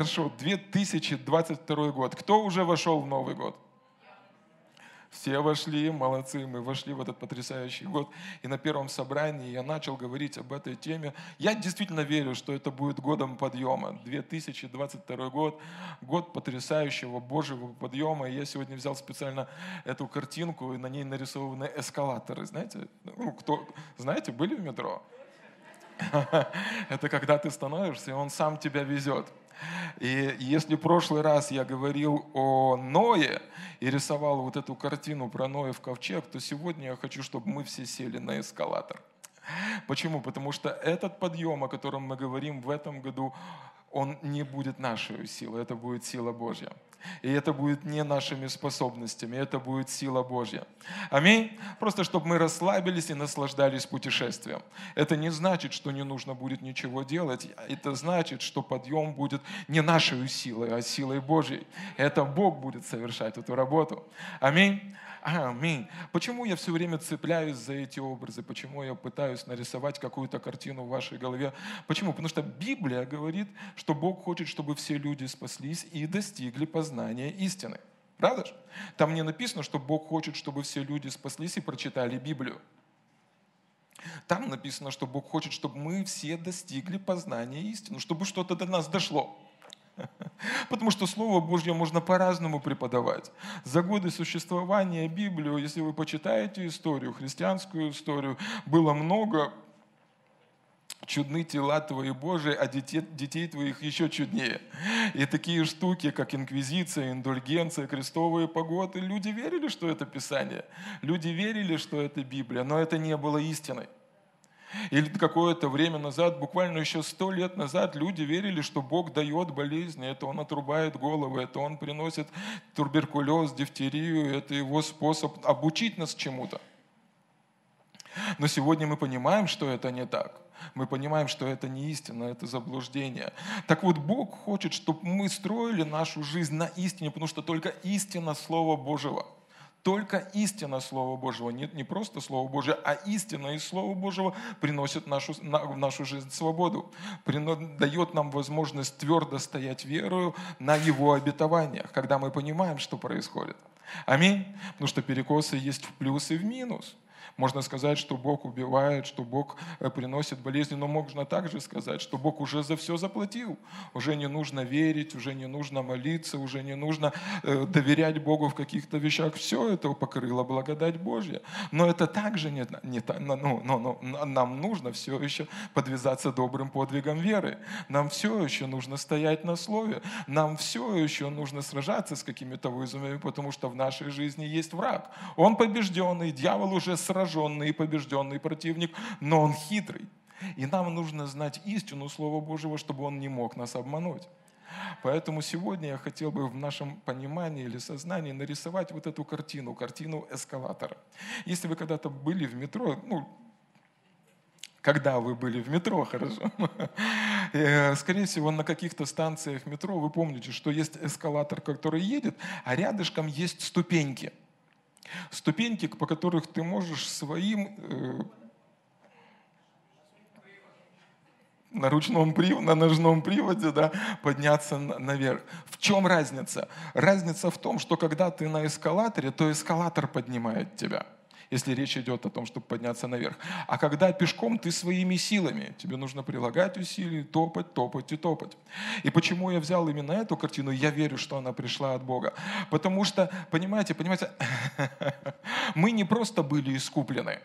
Хорошо, 2022 год. Кто уже вошел в Новый год? Все вошли, молодцы, мы вошли в этот потрясающий год. И на первом собрании я начал говорить об этой теме. Я действительно верю, что это будет годом подъема. 2022 год, год потрясающего Божьего подъема. И я сегодня взял специально эту картинку, и на ней нарисованы эскалаторы. Знаете, ну, кто, знаете, были в метро? Это когда ты становишься, и он сам тебя везет. И если в прошлый раз я говорил о Ное и рисовал вот эту картину про Ноя в ковчег, то сегодня я хочу, чтобы мы все сели на эскалатор. Почему? Потому что этот подъем, о котором мы говорим в этом году, он не будет нашей силой, это будет сила Божья. И это будет не нашими способностями, это будет сила Божья. Аминь. Просто чтобы мы расслабились и наслаждались путешествием. Это не значит, что не нужно будет ничего делать. Это значит, что подъем будет не нашей силой, а силой Божьей. Это Бог будет совершать эту работу. Аминь. Аминь. Почему я все время цепляюсь за эти образы? Почему я пытаюсь нарисовать какую-то картину в вашей голове? Почему? Потому что Библия говорит, что Бог хочет, чтобы все люди спаслись и достигли познания истины. Правда же? Там не написано, что Бог хочет, чтобы все люди спаслись и прочитали Библию. Там написано, что Бог хочет, чтобы мы все достигли познания истины, чтобы что-то до нас дошло. Потому что Слово Божье можно по-разному преподавать. За годы существования Библии, если вы почитаете историю, христианскую историю, было много чудны тела твои Божии, а детей, детей твоих еще чуднее. И такие штуки, как инквизиция, индульгенция, крестовые погоды, люди верили, что это Писание. Люди верили, что это Библия, но это не было истиной. Или какое-то время назад, буквально еще сто лет назад, люди верили, что Бог дает болезни, это Он отрубает головы, это Он приносит туберкулез, дифтерию, это Его способ обучить нас чему-то. Но сегодня мы понимаем, что это не так. Мы понимаем, что это не истина, это заблуждение. Так вот, Бог хочет, чтобы мы строили нашу жизнь на истине, потому что только истина Слова Божьего – только истина Слова Божьего, не, не просто Слово Божье, а истина из Слова Божьего приносит нашу, на, в нашу жизнь свободу, прино, дает нам возможность твердо стоять верою на Его обетованиях, когда мы понимаем, что происходит. Аминь. Потому что перекосы есть в плюс и в минус. Можно сказать, что Бог убивает, что Бог э, приносит болезни, но можно также сказать, что Бог уже за все заплатил. Уже не нужно верить, уже не нужно молиться, уже не нужно э, доверять Богу в каких-то вещах. Все это покрыла благодать Божья. Но это также не, не ну, ну, ну, нам нужно все еще подвязаться добрым подвигом веры. Нам все еще нужно стоять на слове. Нам все еще нужно сражаться с какими-то вызовами, потому что в нашей жизни есть враг. Он побежденный, дьявол уже сражен пораженный и побежденный противник, но он хитрый. И нам нужно знать истину Слова Божьего, чтобы он не мог нас обмануть. Поэтому сегодня я хотел бы в нашем понимании или сознании нарисовать вот эту картину, картину эскалатора. Если вы когда-то были в метро, ну, когда вы были в метро, хорошо. Э, скорее всего, на каких-то станциях метро вы помните, что есть эскалатор, который едет, а рядышком есть ступеньки – Ступеньки, по которых ты можешь своим э, на ручном приводе, на ножном приводе да, подняться наверх. В чем разница? Разница в том, что когда ты на эскалаторе, то эскалатор поднимает тебя – если речь идет о том, чтобы подняться наверх. А когда пешком, ты своими силами. Тебе нужно прилагать усилия, топать, топать и топать. И почему я взял именно эту картину? Я верю, что она пришла от Бога. Потому что, понимаете, понимаете, мы не просто были искуплены,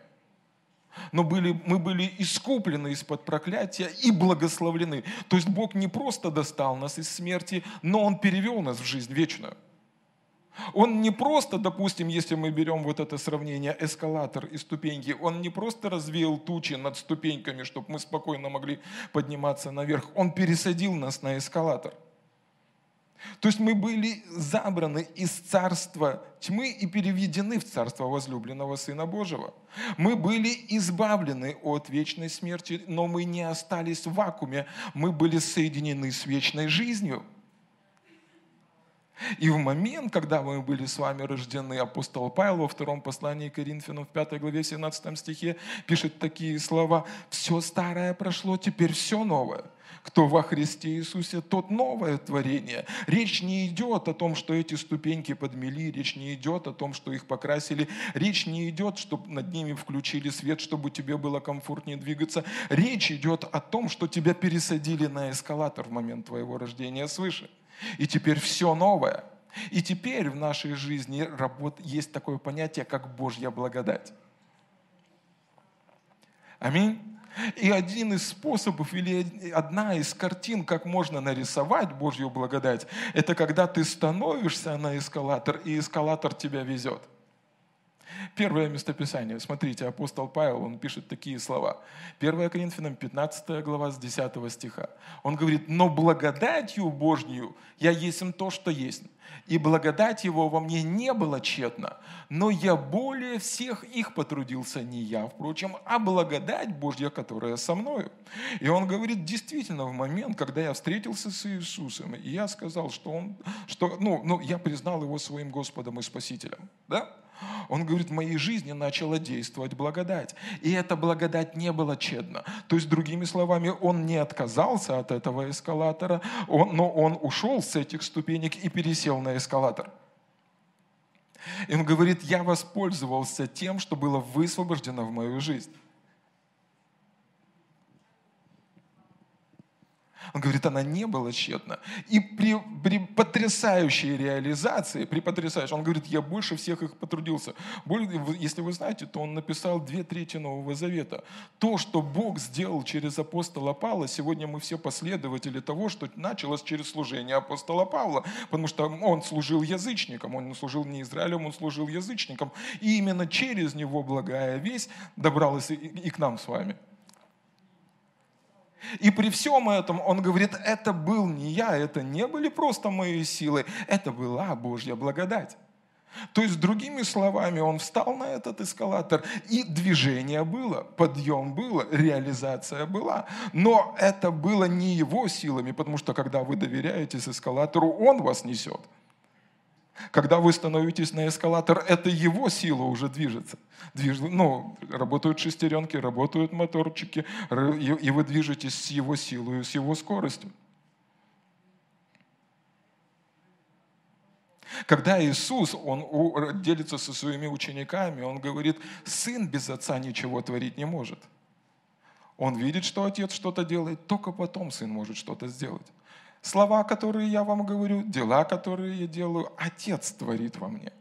но были, мы были искуплены из-под проклятия и благословлены. То есть Бог не просто достал нас из смерти, но Он перевел нас в жизнь вечную. Он не просто, допустим, если мы берем вот это сравнение, эскалатор и ступеньки, он не просто развеял тучи над ступеньками, чтобы мы спокойно могли подниматься наверх. Он пересадил нас на эскалатор. То есть мы были забраны из царства тьмы и переведены в царство возлюбленного Сына Божьего. Мы были избавлены от вечной смерти, но мы не остались в вакууме, мы были соединены с вечной жизнью – И в момент, когда мы были с вами рождены, апостол Павел во втором послании к Коринфянам в 5 главе 17 стихе пишет такие слова «Все старое прошло, теперь все новое». Кто во Христе Иисусе, тот новое творение. Речь не идет о том, что эти ступеньки подмели, речь не идет о том, что их покрасили, речь не идет, чтобы над ними включили свет, чтобы тебе было комфортнее двигаться. Речь идет о том, что тебя пересадили на эскалатор в момент твоего рождения свыше. И теперь все новое. И теперь в нашей жизни есть такое понятие, как Божья благодать. Аминь. И один из способов или одна из картин, как можно нарисовать Божью благодать, это когда ты становишься на эскалатор, и эскалатор тебя везет. Первое местописание. Смотрите, апостол Павел, он пишет такие слова. 1 Коринфянам 15 глава с 10 стиха. Он говорит, но благодатью Божью я есть им то, что есть. И благодать его во мне не была тщетна, но я более всех их потрудился, не я, впрочем, а благодать Божья, которая со мною. И он говорит, действительно, в момент, когда я встретился с Иисусом, и я сказал, что он, что, ну, ну, я признал его своим Господом и Спасителем, да? Он говорит, в моей жизни начала действовать благодать. И эта благодать не была чедна. То есть, другими словами, он не отказался от этого эскалатора, он, но он ушел с этих ступенек и пересел на эскалатор. И он говорит, я воспользовался тем, что было высвобождено в мою жизнь. Он говорит, она не была тщетна. И при, при потрясающей реализации, при потрясающей, он говорит, я больше всех их потрудился. Если вы знаете, то он написал две трети Нового Завета. То, что Бог сделал через апостола Павла, сегодня мы все последователи того, что началось через служение апостола Павла, потому что он служил язычникам, он служил не Израилем, он служил язычникам. И именно через него благая весть добралась и к нам с вами. И при всем этом он говорит, это был не я, это не были просто мои силы, это была Божья благодать. То есть, другими словами, он встал на этот эскалатор, и движение было, подъем было, реализация была. Но это было не его силами, потому что когда вы доверяетесь эскалатору, он вас несет. Когда вы становитесь на эскалатор, это его сила уже движется. Движ... Ну, работают шестеренки, работают моторчики, и вы движетесь с его силой, с его скоростью. Когда Иисус, Он делится со своими учениками, Он говорит, сын без отца ничего творить не может. Он видит, что отец что-то делает, только потом сын может что-то сделать. Слова, которые я вам говорю, дела, которые я делаю, Отец творит во мне.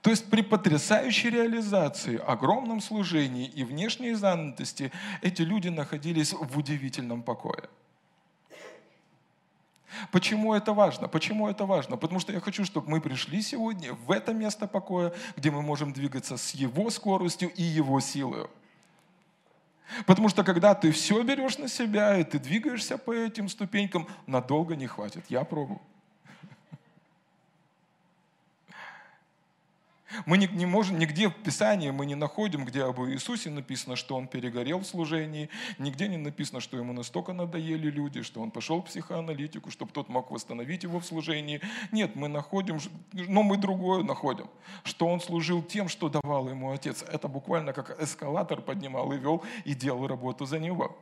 То есть при потрясающей реализации, огромном служении и внешней занятости эти люди находились в удивительном покое. Почему это важно? Почему это важно? Потому что я хочу, чтобы мы пришли сегодня в это место покоя, где мы можем двигаться с Его скоростью и Его силой. Потому что когда ты все берешь на себя, и ты двигаешься по этим ступенькам, надолго не хватит. Я пробую. Мы не, не можем, нигде в Писании мы не находим, где об Иисусе написано, что Он перегорел в служении, нигде не написано, что Ему настолько надоели люди, что Он пошел в психоаналитику, чтобы тот мог восстановить Его в служении. Нет, мы находим, но мы другое находим, что Он служил тем, что давал Ему Отец. Это буквально как эскалатор поднимал и вел, и делал работу за Него.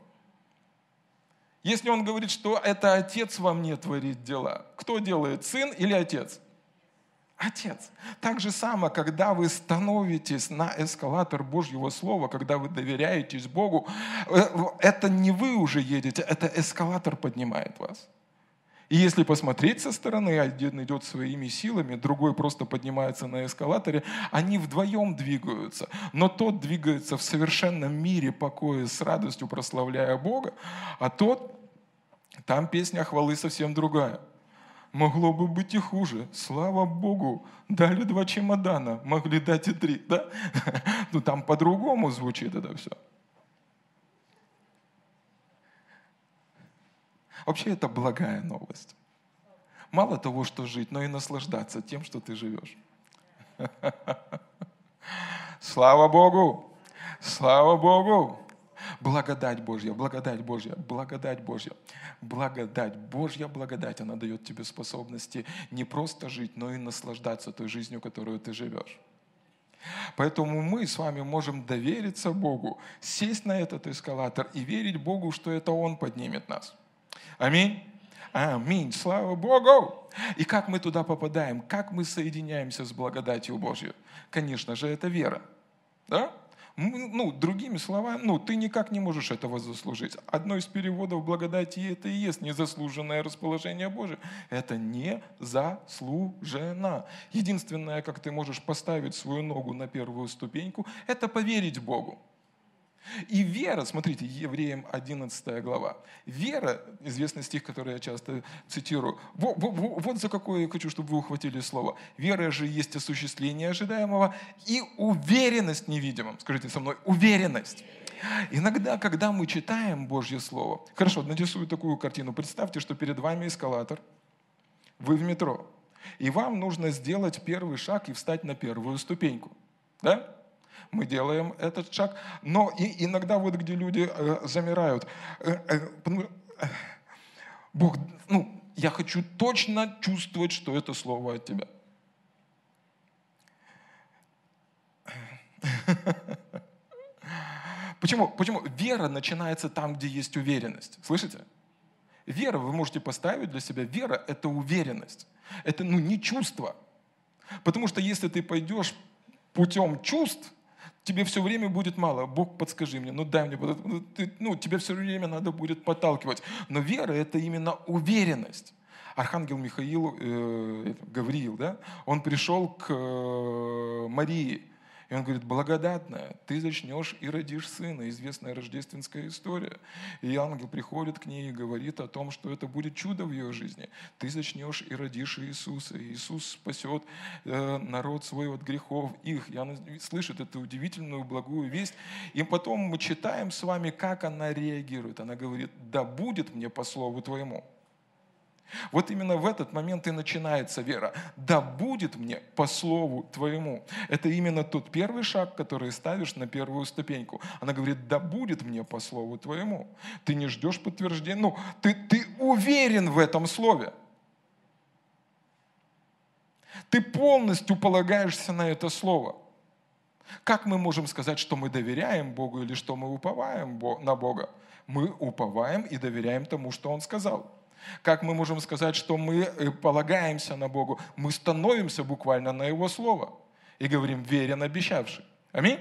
Если Он говорит, что это Отец во мне творит дела, кто делает, Сын или Отец? Отец. Так же само, когда вы становитесь на эскалатор Божьего Слова, когда вы доверяетесь Богу, э, это не вы уже едете, это эскалатор поднимает вас. И если посмотреть со стороны, один идет своими силами, другой просто поднимается на эскалаторе, они вдвоем двигаются. Но тот двигается в совершенном мире покоя с радостью, прославляя Бога, а тот, там песня хвалы совсем другая – Могло бы быть и хуже. Слава Богу, дали два чемодана, могли дать и три. Да? Ну там по-другому звучит это все. Вообще это благая новость. Мало того, что жить, но и наслаждаться тем, что ты живешь. Слава Богу! Слава Богу! Благодать Божья, благодать Божья, благодать Божья, благодать Божья, благодать. Она дает тебе способности не просто жить, но и наслаждаться той жизнью, которую ты живешь. Поэтому мы с вами можем довериться Богу, сесть на этот эскалатор и верить Богу, что это Он поднимет нас. Аминь. Аминь. Слава Богу. И как мы туда попадаем? Как мы соединяемся с благодатью Божьей? Конечно же, это вера. Да? Ну, другими словами, ну, ты никак не можешь этого заслужить. Одно из переводов благодати это и есть незаслуженное расположение Божие. Это не заслужено. Единственное, как ты можешь поставить свою ногу на первую ступеньку, это поверить Богу. И вера, смотрите, Евреям 11 глава. Вера, известный стих, который я часто цитирую, вот, вот, вот за какое я хочу, чтобы вы ухватили слово. Вера же есть осуществление ожидаемого и уверенность невидимым. Скажите со мной, уверенность. Иногда, когда мы читаем Божье Слово, хорошо, нарисую такую картину. Представьте, что перед вами эскалатор, вы в метро, и вам нужно сделать первый шаг и встать на первую ступеньку. Да? Мы делаем этот шаг. Но и иногда вот где люди э, замирают, э, э, Бог, ну, я хочу точно чувствовать, что это слово от тебя. Почему? Почему? Вера начинается там, где есть уверенность. Слышите? Вера, вы можете поставить для себя, вера – это уверенность. Это ну, не чувство. Потому что если ты пойдешь путем чувств, тебе все время будет мало. Бог, подскажи мне, ну дай мне, ну, ну тебе все время надо будет подталкивать. Но вера – это именно уверенность. Архангел Михаил, э, Гавриил, да, он пришел к э, Марии, и он говорит, благодатная, ты зачнешь и родишь сына. Известная рождественская история. И ангел приходит к ней и говорит о том, что это будет чудо в ее жизни. Ты зачнешь и родишь Иисуса. Иисус спасет э, народ свой от грехов их. И она слышит эту удивительную благую весть. И потом мы читаем с вами, как она реагирует. Она говорит, да будет мне по слову твоему. Вот именно в этот момент и начинается вера. Да будет мне по слову твоему. Это именно тот первый шаг, который ставишь на первую ступеньку. Она говорит, да будет мне по слову твоему. Ты не ждешь подтверждения. Ну, ты, ты уверен в этом слове. Ты полностью полагаешься на это слово. Как мы можем сказать, что мы доверяем Богу или что мы уповаем на Бога? Мы уповаем и доверяем тому, что Он сказал. Как мы можем сказать, что мы э, полагаемся на Богу? Мы становимся буквально на Его Слово и говорим, верен обещавший. Аминь.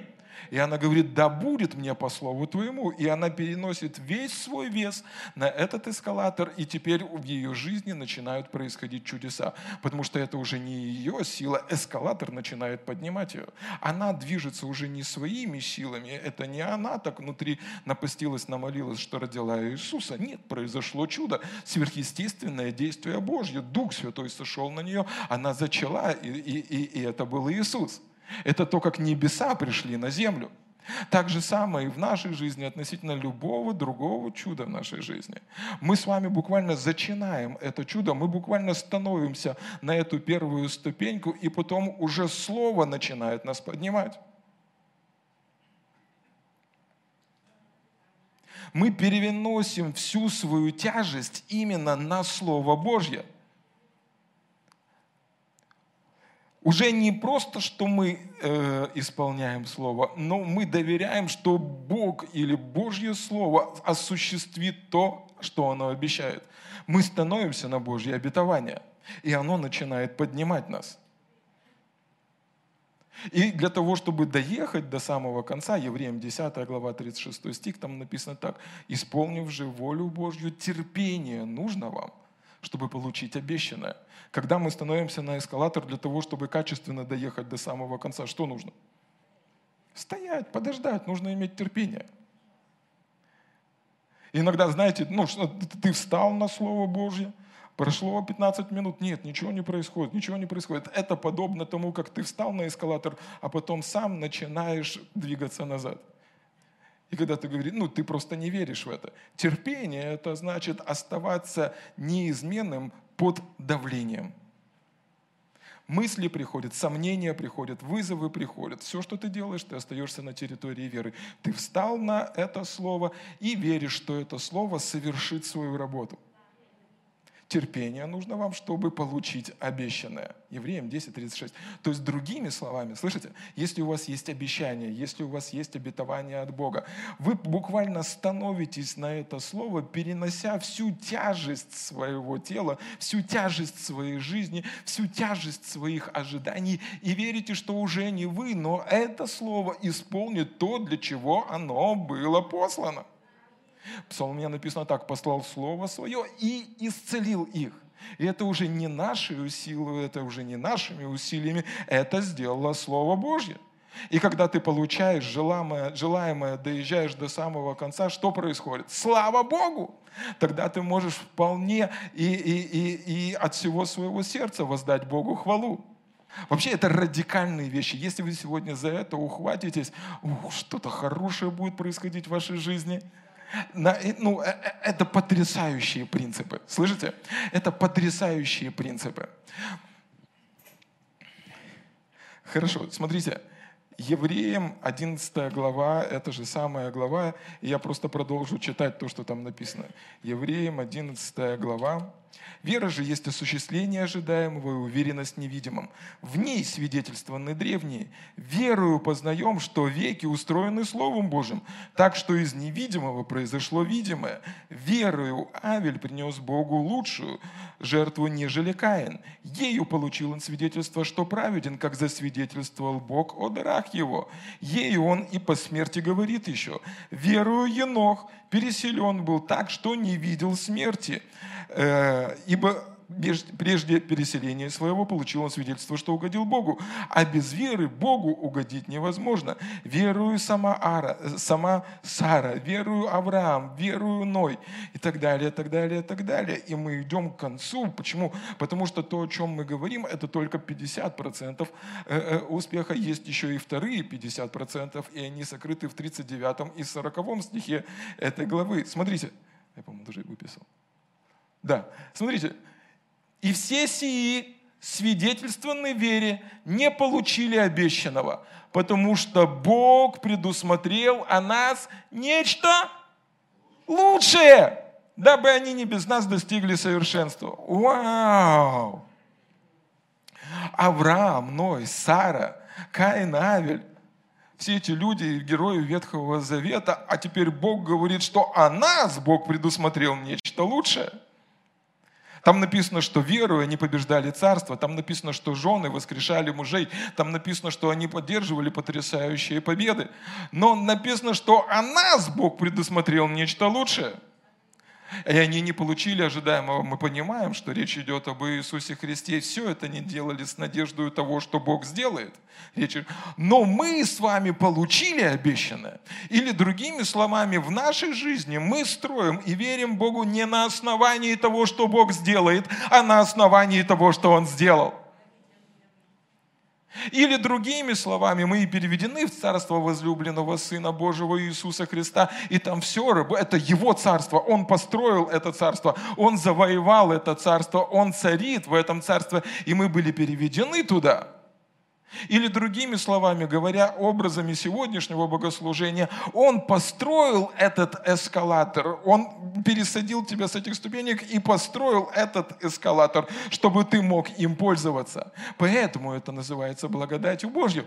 И она говорит, да будет мне по слову твоему. И она переносит весь свой вес на этот эскалатор, и теперь в ее жизни начинают происходить чудеса. Потому что это уже не ее сила, эскалатор начинает поднимать ее. Она движется уже не своими силами, это не она так внутри напастилась, намолилась, что родила Иисуса. Нет, произошло чудо, сверхъестественное действие Божье. Дух Святой сошел на нее, она зачала, и, и, и, и это был Иисус. Это то, как небеса пришли на землю. Так же самое и в нашей жизни относительно любого другого чуда в нашей жизни. Мы с вами буквально зачинаем это чудо, мы буквально становимся на эту первую ступеньку, и потом уже Слово начинает нас поднимать. Мы переносим всю свою тяжесть именно на Слово Божье – уже не просто, что мы э, исполняем Слово, но мы доверяем, что Бог или Божье Слово осуществит то, что оно обещает. Мы становимся на Божье обетование, и оно начинает поднимать нас. И для того, чтобы доехать до самого конца, Евреям 10 глава 36 стих, там написано так, «Исполнив же волю Божью, терпение нужно вам, чтобы получить обещанное». Когда мы становимся на эскалатор для того, чтобы качественно доехать до самого конца, что нужно? Стоять, подождать, нужно иметь терпение. Иногда, знаете, ну, ты встал на Слово Божье, прошло 15 минут, нет, ничего не происходит, ничего не происходит. Это подобно тому, как ты встал на эскалатор, а потом сам начинаешь двигаться назад. И когда ты говоришь, ну, ты просто не веришь в это. Терпение – это значит оставаться неизменным под давлением. мысли приходят, сомнения приходят, вызовы приходят. Все, что ты делаешь, ты остаешься на территории веры. Ты встал на это слово и веришь, что это слово совершит свою работу терпение нужно вам, чтобы получить обещанное. Евреям 10.36. То есть другими словами, слышите, если у вас есть обещание, если у вас есть обетование от Бога, вы буквально становитесь на это слово, перенося всю тяжесть своего тела, всю тяжесть своей жизни, всю тяжесть своих ожиданий и верите, что уже не вы, но это слово исполнит то, для чего оно было послано. В Псалме написано так, послал Слово Свое и исцелил их. И это уже не наши силы, это уже не нашими усилиями, это сделало Слово Божье. И когда ты получаешь желаемое, желаемое, доезжаешь до самого конца, что происходит? Слава Богу! Тогда ты можешь вполне и, и, и, и от всего своего сердца воздать Богу хвалу. Вообще это радикальные вещи. Если вы сегодня за это ухватитесь, что-то хорошее будет происходить в вашей жизни – ну, э, э, это потрясающие принципы. Слышите? Это потрясающие принципы. Хорошо, смотрите. Евреям 11 глава, это же самая глава, и я просто продолжу читать то, что там написано. Евреям 11 глава, Вера же есть осуществление ожидаемого и уверенность невидимом. В ней свидетельствованы древние. Верою познаем, что веки устроены Словом Божьим, так что из невидимого произошло видимое. Верою Авель принес Богу лучшую жертву, нежели Каин. Ею получил он свидетельство, что праведен, как засвидетельствовал Бог о дарах его. Ею он и по смерти говорит еще. Верою Енох переселен был так, что не видел смерти. Э, ибо прежде переселения своего получил он свидетельство, что угодил Богу. А без веры Богу угодить невозможно. Верую сама, Ара, сама Сара, верую Авраам, верую Ной и так далее, так далее, так далее. И мы идем к концу. Почему? Потому что то, о чем мы говорим, это только 50% э, э, успеха. Есть еще и вторые 50%, и они сокрыты в 39 и 40 стихе этой главы. Смотрите, я, по-моему, даже выписал. Да, смотрите. И все сии свидетельственной вере не получили обещанного, потому что Бог предусмотрел о нас нечто лучшее, дабы они не без нас достигли совершенства. Вау! Авраам, Ной, Сара, Каин, Авель, все эти люди, герои Ветхого Завета, а теперь Бог говорит, что о нас Бог предусмотрел нечто лучшее – там написано, что веруя они побеждали царство. Там написано, что жены воскрешали мужей. Там написано, что они поддерживали потрясающие победы. Но написано, что о нас Бог предусмотрел нечто лучшее – и они не получили ожидаемого. Мы понимаем, что речь идет об Иисусе Христе. Все это не делали с надеждой того, что Бог сделает. Речь... Но мы с вами получили обещанное. Или другими словами, в нашей жизни мы строим и верим Богу не на основании того, что Бог сделает, а на основании того, что Он сделал. Или другими словами, мы и переведены в царство возлюбленного Сына Божьего Иисуса Христа, и там все, это Его царство, Он построил это царство, Он завоевал это царство, Он царит в этом царстве, и мы были переведены туда – или другими словами говоря, образами сегодняшнего богослужения, Он построил этот эскалатор, Он пересадил тебя с этих ступенек и построил этот эскалатор, чтобы ты мог им пользоваться. Поэтому это называется благодатью Божью.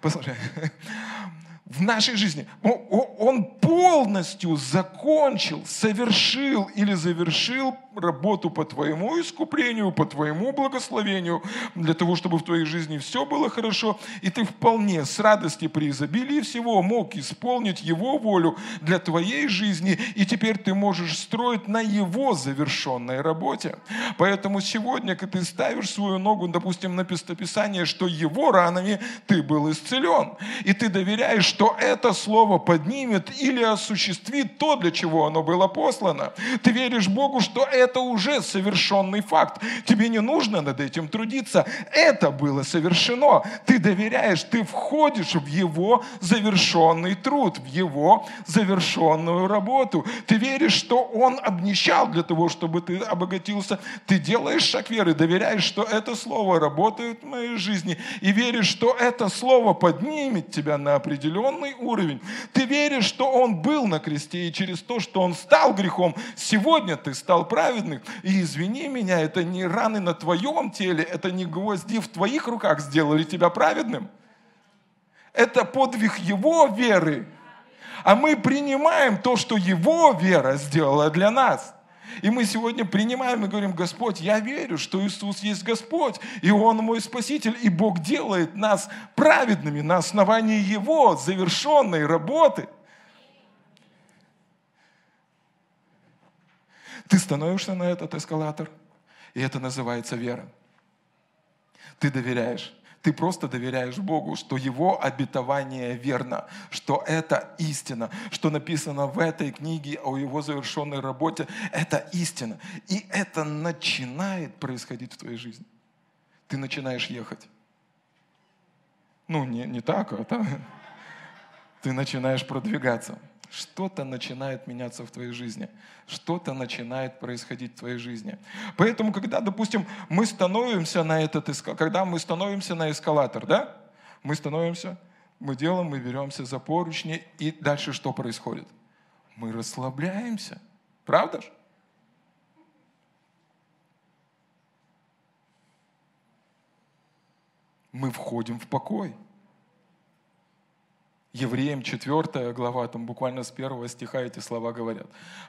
Послушай, в нашей жизни. Он полностью закончил, совершил или завершил работу по твоему искуплению, по твоему благословению, для того, чтобы в твоей жизни все было хорошо, и ты вполне с радости при изобилии всего мог исполнить Его волю для твоей жизни, и теперь ты можешь строить на Его завершенной работе. Поэтому сегодня, когда ты ставишь свою ногу, допустим, на пистописание, что Его ранами ты был исцелен, и ты доверяешь, что это слово поднимет или осуществит то, для чего оно было послано. Ты веришь Богу, что это уже совершенный факт. Тебе не нужно над этим трудиться. Это было совершено. Ты доверяешь, ты входишь в Его завершенный труд, в Его завершенную работу. Ты веришь, что Он обнищал для того, чтобы ты обогатился. Ты делаешь шаг веры, доверяешь, что это слово работает в моей жизни. И веришь, что это слово поднимет тебя на определенный уровень. Ты веришь, что Он был на кресте, и через то, что Он стал грехом, сегодня ты стал праведным. И извини меня, это не раны на твоем теле, это не гвозди в твоих руках сделали тебя праведным. Это подвиг Его веры. А мы принимаем то, что Его вера сделала для нас. И мы сегодня принимаем и говорим, Господь, я верю, что Иисус есть Господь, и Он мой Спаситель, и Бог делает нас праведными на основании Его завершенной работы. Ты становишься на этот эскалатор, и это называется вера. Ты доверяешь. Ты просто доверяешь Богу, что Его обетование верно, что это истина, что написано в этой книге о Его завершенной работе, это истина. И это начинает происходить в твоей жизни. Ты начинаешь ехать. Ну, не, не так, а так. Ты начинаешь продвигаться что-то начинает меняться в твоей жизни, что-то начинает происходить в твоей жизни. Поэтому, когда, допустим, мы становимся на этот, когда мы становимся на эскалатор, да, мы становимся, мы делаем, мы беремся за поручни, и дальше что происходит? Мы расслабляемся, правда же? Мы входим в покой. Евреям 4 глава, там буквально с первого стиха эти слова говорят.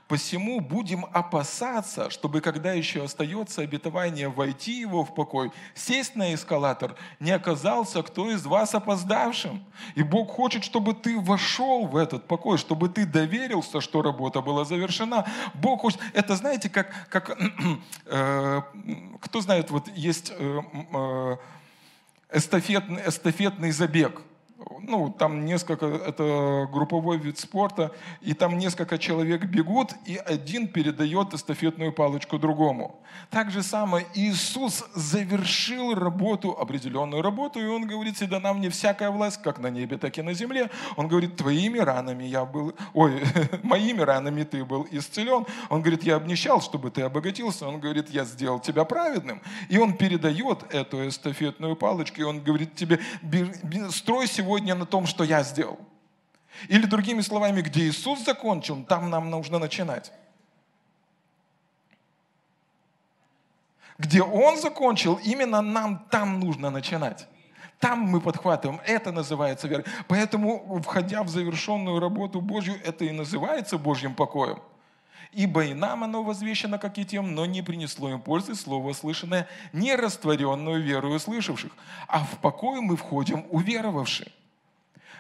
«Посему будем опасаться, чтобы, когда еще остается обетование войти его в покой, сесть на эскалатор, не оказался кто из вас опоздавшим. И Бог хочет, чтобы ты вошел в этот покой, чтобы ты доверился, что работа была завершена. Бог хочет... Это знаете, как... как э, кто знает, вот есть э, э, эстафетный, эстафетный забег – ну, там несколько, это групповой вид спорта, и там несколько человек бегут, и один передает эстафетную палочку другому. Так же самое Иисус завершил работу, определенную работу, и Он говорит, всегда нам не всякая власть, как на небе, так и на земле. Он говорит, твоими ранами я был, ой, моими ранами ты был исцелен. Он говорит, я обнищал, чтобы ты обогатился. Он говорит, я сделал тебя праведным. И Он передает эту эстафетную палочку, и Он говорит тебе, строй сегодня на том, что я сделал. Или другими словами, где Иисус закончил, там нам нужно начинать. Где Он закончил, именно нам там нужно начинать. Там мы подхватываем. Это называется верой. Поэтому, входя в завершенную работу Божью, это и называется Божьим покоем. Ибо и нам оно возвещено, как и тем, но не принесло им пользы слово слышанное, не растворенную веру услышавших. А в покой мы входим уверовавшие.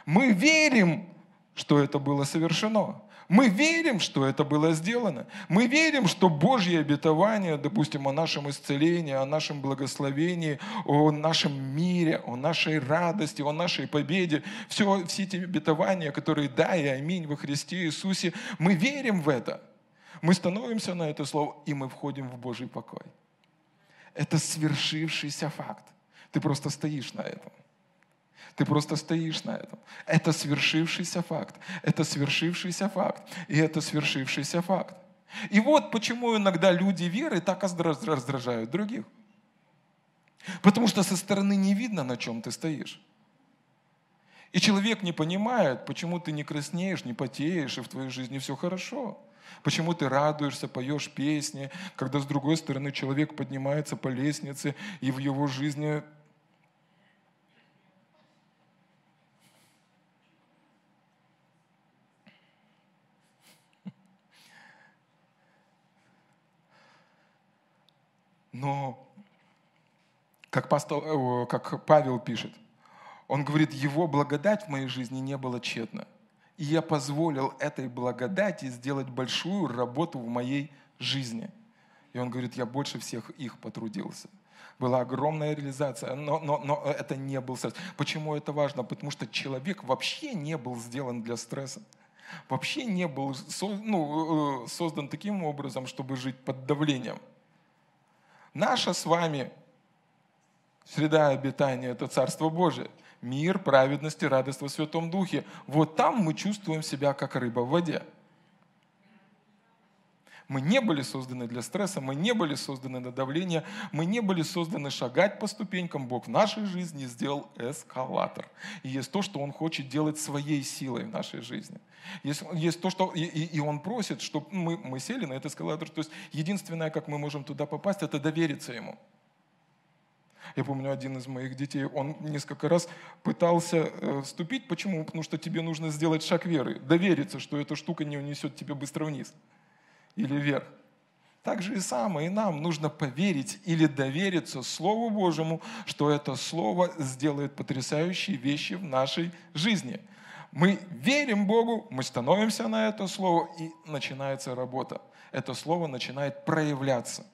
Мы верим, что это было совершено. Мы верим, что это было сделано. Мы верим, что Божье обетование, допустим, о нашем исцелении, о нашем благословении, о нашем мире, о нашей радости, о нашей победе, все, все эти обетования, которые да и аминь во Христе Иисусе, мы верим в это. Мы становимся на это слово, и мы входим в Божий покой. Это свершившийся факт. Ты просто стоишь на этом. Ты просто стоишь на этом. Это свершившийся факт. Это свершившийся факт. И это свершившийся факт. И вот почему иногда люди веры так раздражают других. Потому что со стороны не видно, на чем ты стоишь. И человек не понимает, почему ты не краснеешь, не потеешь, и в твоей жизни все хорошо. Почему ты радуешься, поешь песни, когда с другой стороны человек поднимается по лестнице, и в его жизни Но, как, пастор, э, как Павел пишет, он говорит, его благодать в моей жизни не была тщетна. И я позволил этой благодати сделать большую работу в моей жизни. И он говорит, я больше всех их потрудился. Была огромная реализация, но, но, но это не был стресс. Почему это важно? Потому что человек вообще не был сделан для стресса. Вообще не был ну, э, создан таким образом, чтобы жить под давлением. Наша с вами среда обитания – это Царство Божие. Мир, праведность и радость во Святом Духе. Вот там мы чувствуем себя, как рыба в воде. Мы не были созданы для стресса, мы не были созданы на давление, мы не были созданы шагать по ступенькам. Бог в нашей жизни сделал эскалатор. И есть то, что Он хочет делать своей силой в нашей жизни. Есть, есть то, что и, и Он просит, чтобы мы, мы сели на этот эскалатор. То есть единственное, как мы можем туда попасть, это довериться Ему. Я помню, один из моих детей, он несколько раз пытался э, вступить. Почему? Потому что тебе нужно сделать шаг веры, довериться, что эта штука не унесет тебя быстро вниз или вверх. Так же и самое, и нам нужно поверить или довериться Слову Божьему, что это Слово сделает потрясающие вещи в нашей жизни. Мы верим Богу, мы становимся на это Слово, и начинается работа. Это Слово начинает проявляться.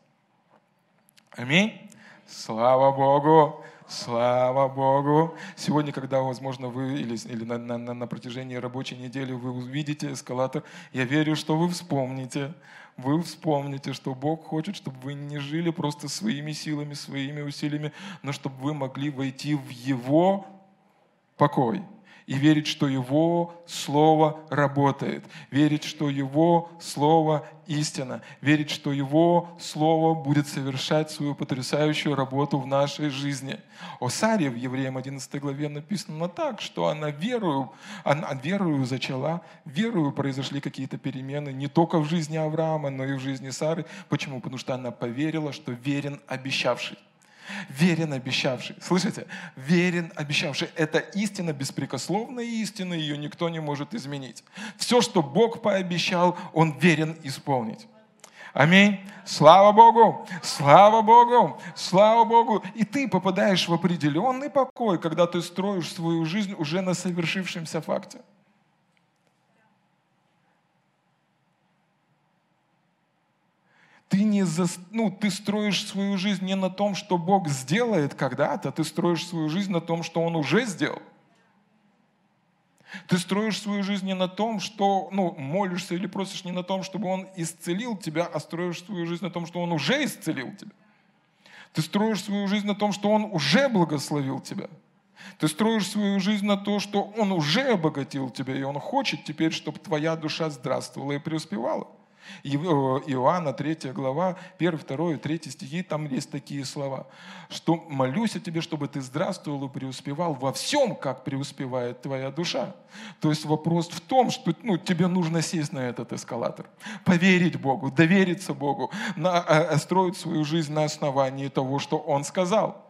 Аминь. Слава Богу! Слава Богу! Сегодня, когда, возможно, вы или, или на, на, на протяжении рабочей недели вы увидите эскалатор, я верю, что вы вспомните, вы вспомните, что Бог хочет, чтобы вы не жили просто своими силами, своими усилиями, но чтобы вы могли войти в Его покой и верить, что Его Слово работает, верить, что Его Слово истина, верить, что Его Слово будет совершать свою потрясающую работу в нашей жизни. О Саре в Евреям 11 главе написано так, что она верою, она верою зачала, верою произошли какие-то перемены не только в жизни Авраама, но и в жизни Сары. Почему? Потому что она поверила, что верен обещавший. Верен обещавший. Слышите? Верен обещавший. Это истина, беспрекословная истина, ее никто не может изменить. Все, что Бог пообещал, Он верен исполнить. Аминь. Слава Богу, слава Богу, слава Богу. И ты попадаешь в определенный покой, когда ты строишь свою жизнь уже на совершившемся факте. Ты, не за, ну, ты строишь свою жизнь не на том, что Бог сделает когда-то, ты строишь свою жизнь на том, что Он уже сделал. Ты строишь свою жизнь не на том, что ну, молишься или просишь не на том, чтобы Он исцелил тебя, а строишь свою жизнь на том, что Он уже исцелил тебя. Ты строишь свою жизнь на том, что Он уже благословил тебя. Ты строишь свою жизнь на то, что Он уже обогатил тебя, и Он хочет теперь, чтобы твоя душа здравствовала и преуспевала. Э, Иоанна 3 глава, 1, 2, 3 стихи, там есть такие слова, что молюсь о тебе, чтобы ты здравствовал и преуспевал во всем, как преуспевает твоя душа. То есть вопрос в том, что ну, тебе нужно сесть на этот эскалатор, поверить Богу, довериться Богу, на, э, строить свою жизнь на основании того, что Он сказал.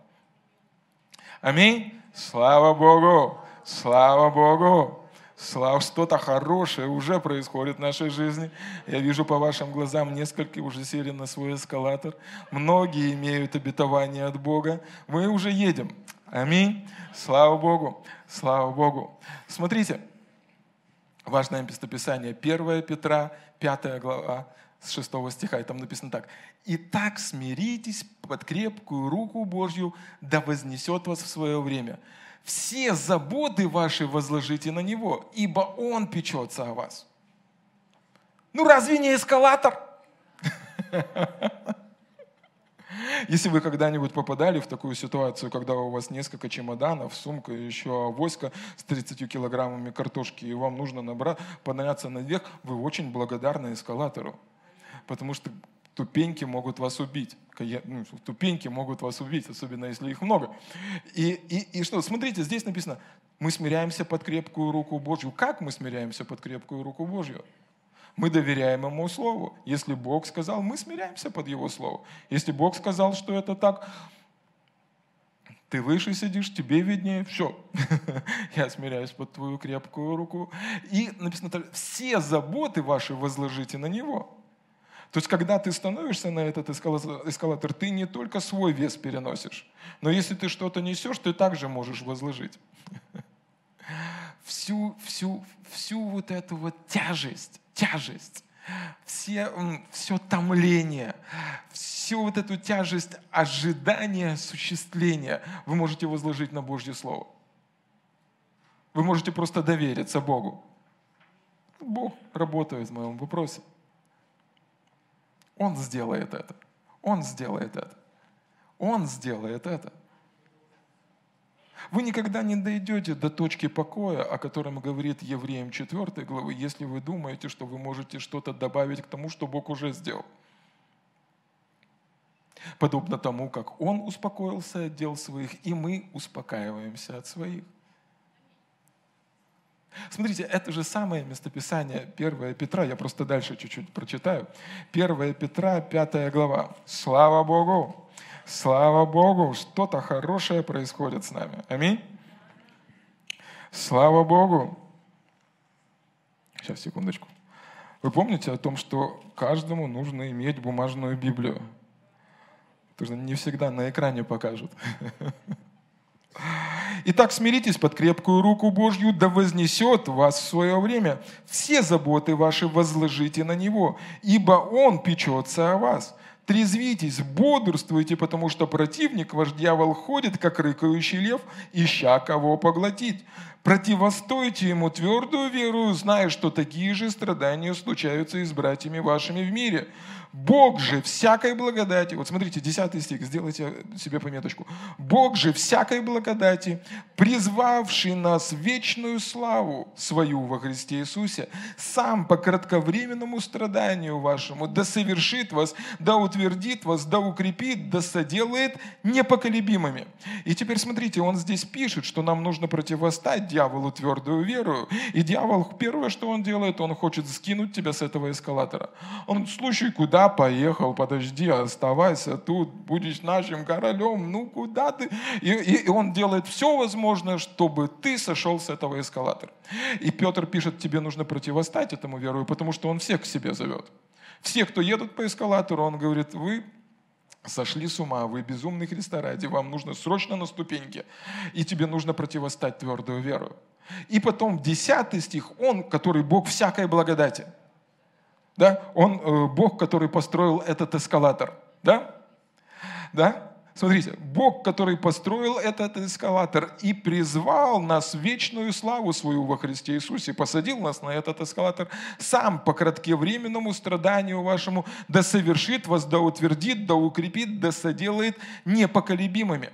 Аминь. Слава Богу! Слава Богу! Слава, что-то хорошее уже происходит в нашей жизни. Я вижу по вашим глазам, несколько уже сели на свой эскалатор. Многие имеют обетование от Бога. Мы уже едем. Аминь. Слава Богу. Слава Богу. Смотрите, важное местописание. 1 Петра, 5 глава, с 6 стиха, и там написано так. «Итак смиритесь под крепкую руку Божью, да вознесет вас в свое время» все заботы ваши возложите на Него, ибо Он печется о вас. Ну разве не эскалатор? Если вы когда-нибудь попадали в такую ситуацию, когда у вас несколько чемоданов, сумка, еще авоська с 30 килограммами картошки, и вам нужно набрать, подняться наверх, вы очень благодарны эскалатору. Потому что ступеньки могут вас убить. Ну, ступеньки могут вас убить, особенно если их много. И, и, и что? Смотрите, здесь написано, мы смиряемся под крепкую руку Божью. Как мы смиряемся под крепкую руку Божью? Мы доверяем Ему Слову. Если Бог сказал, мы смиряемся под Его Слово. Если Бог сказал, что это так, ты выше сидишь, тебе виднее, все. Я смиряюсь под твою крепкую руку. И написано, все заботы ваши возложите на Него. То есть, когда ты становишься на этот эскалатор, ты не только свой вес переносишь, но если ты что-то несешь, ты также можешь возложить. Всю, всю, всю вот эту вот тяжесть, тяжесть все, все томление, всю вот эту тяжесть ожидания осуществления вы можете возложить на Божье Слово. Вы можете просто довериться Богу. Бог работает в моем вопросе. Он сделает это. Он сделает это. Он сделает это. Вы никогда не дойдете до точки покоя, о котором говорит Евреям 4 главы, если вы думаете, что вы можете что-то добавить к тому, что Бог уже сделал. Подобно тому, как Он успокоился от дел своих, и мы успокаиваемся от своих. Смотрите, это же самое местописание 1 Петра, я просто дальше чуть-чуть прочитаю. 1 Петра, 5 глава. Слава Богу! Слава Богу, что-то хорошее происходит с нами. Аминь. Слава Богу. Сейчас, секундочку. Вы помните о том, что каждому нужно иметь бумажную Библию? Потому что не всегда на экране покажут. Итак, смиритесь под крепкую руку Божью, да вознесет вас в свое время. Все заботы ваши возложите на Него, ибо Он печется о вас. Трезвитесь, бодрствуйте, потому что противник, ваш дьявол, ходит, как рыкающий лев, ища кого поглотить. Противостойте ему твердую веру, зная, что такие же страдания случаются и с братьями вашими в мире. Бог же всякой благодати, вот смотрите, 10 стих, сделайте себе пометочку. Бог же всякой благодати, призвавший нас в вечную славу свою во Христе Иисусе, сам по кратковременному страданию вашему, да совершит вас, да утвердит вас, да укрепит, да соделает непоколебимыми. И теперь смотрите, он здесь пишет, что нам нужно противостать дьяволу твердую веру. И дьявол, первое, что он делает, он хочет скинуть тебя с этого эскалатора. Он, слушай, куда поехал, подожди, оставайся тут, будешь нашим королем, ну куда ты? И, и, и он делает все возможное, чтобы ты сошел с этого эскалатора. И Петр пишет, тебе нужно противостать этому верою, потому что он всех к себе зовет. Все, кто едут по эскалатору, он говорит, вы сошли с ума, вы безумный Христа ради, вам нужно срочно на ступеньке, и тебе нужно противостать твердую веру. И потом десятый стих, он, который Бог всякой благодати – да? Он э, Бог, который построил этот эскалатор. Да? Да? Смотрите, Бог, который построил этот эскалатор и призвал нас в вечную славу свою во Христе Иисусе, посадил нас на этот эскалатор, сам по кратковременному страданию вашему да совершит вас, да утвердит, да укрепит, да соделает непоколебимыми.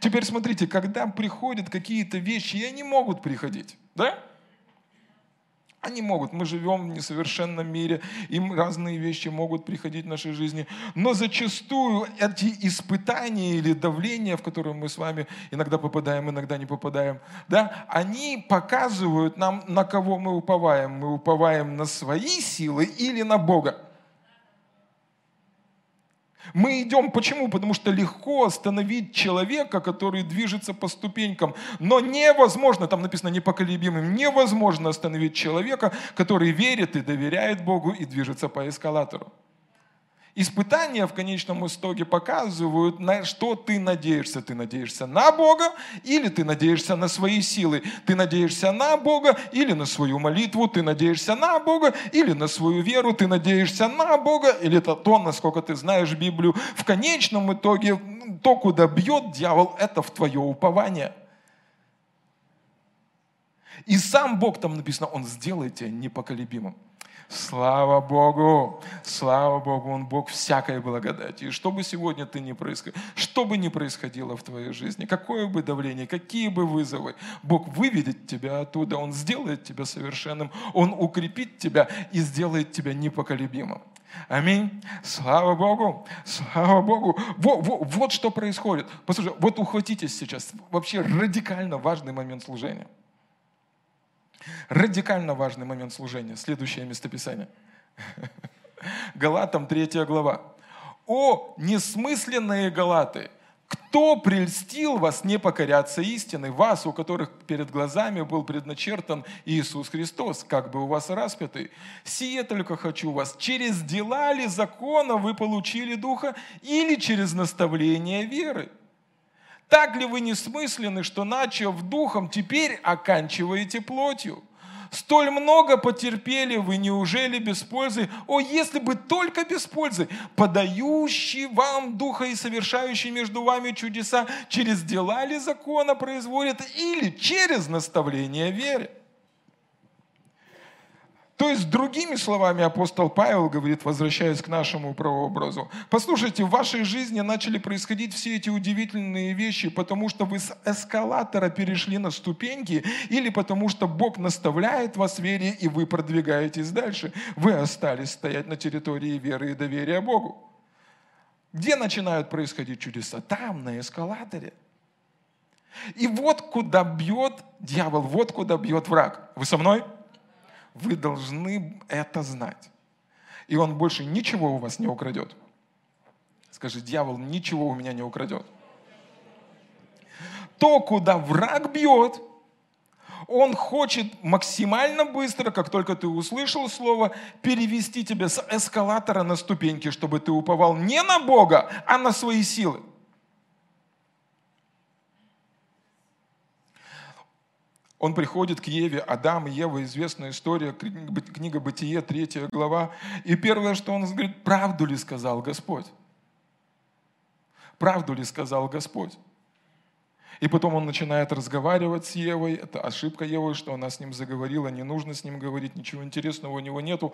Теперь смотрите, когда приходят какие-то вещи, и они могут приходить, да? Они могут. Мы живем в несовершенном мире, им разные вещи могут приходить в нашей жизни. Но зачастую эти испытания или давления, в которые мы с вами иногда попадаем, иногда не попадаем, да, они показывают нам, на кого мы уповаем. Мы уповаем на свои силы или на Бога. Мы идем, почему? Потому что легко остановить человека, который движется по ступенькам. Но невозможно, там написано непоколебимым, невозможно остановить человека, который верит и доверяет Богу и движется по эскалатору. Испытания в конечном итоге показывают, на что ты надеешься. Ты надеешься на Бога или ты надеешься на свои силы. Ты надеешься на Бога или на свою молитву. Ты надеешься на Бога или на свою веру. Ты надеешься на Бога или это то, насколько ты знаешь Библию. В конечном итоге то, куда бьет дьявол, это в твое упование. И сам Бог там написано, Он сделает тебя непоколебимым. Слава Богу! Слава Богу! Он Бог всякой благодати. И что бы сегодня ты ни происходило, что бы ни происходило в твоей жизни, какое бы давление, какие бы вызовы, Бог выведет тебя оттуда, Он сделает тебя совершенным, Он укрепит тебя и сделает тебя непоколебимым. Аминь. Слава Богу. Слава Богу. Вот, вот, вот что происходит. Послушай, вот ухватитесь сейчас. Вообще радикально важный момент служения. Радикально важный момент служения. Следующее местописание. Галатам 3 глава. «О, несмысленные галаты! Кто прельстил вас не покоряться истины, вас, у которых перед глазами был предначертан Иисус Христос, как бы у вас распятый? Сие только хочу вас, через дела ли закона вы получили Духа или через наставление веры? Так ли вы несмысленны, что, начав духом, теперь оканчиваете плотью? Столь много потерпели вы, неужели без пользы? О, если бы только без пользы! Подающий вам Духа и совершающий между вами чудеса, через дела ли закона производит или через наставление веры? То есть, другими словами, апостол Павел говорит, возвращаясь к нашему прообразу, послушайте, в вашей жизни начали происходить все эти удивительные вещи, потому что вы с эскалатора перешли на ступеньки, или потому что Бог наставляет вас в вере, и вы продвигаетесь дальше. Вы остались стоять на территории веры и доверия Богу. Где начинают происходить чудеса? Там, на эскалаторе. И вот куда бьет дьявол, вот куда бьет враг. Вы со мной? Вы должны это знать. И он больше ничего у вас не украдет. Скажи, дьявол ничего у меня не украдет. То, куда враг бьет, он хочет максимально быстро, как только ты услышал слово, перевести тебя с эскалатора на ступеньки, чтобы ты уповал не на Бога, а на свои силы. Он приходит к Еве, Адам и Ева, известная история, книга Бытие, третья глава. И первое, что он говорит, правду ли сказал Господь? Правду ли сказал Господь? И потом он начинает разговаривать с Евой. Это ошибка Евы, что она с ним заговорила. Не нужно с ним говорить, ничего интересного у него нету.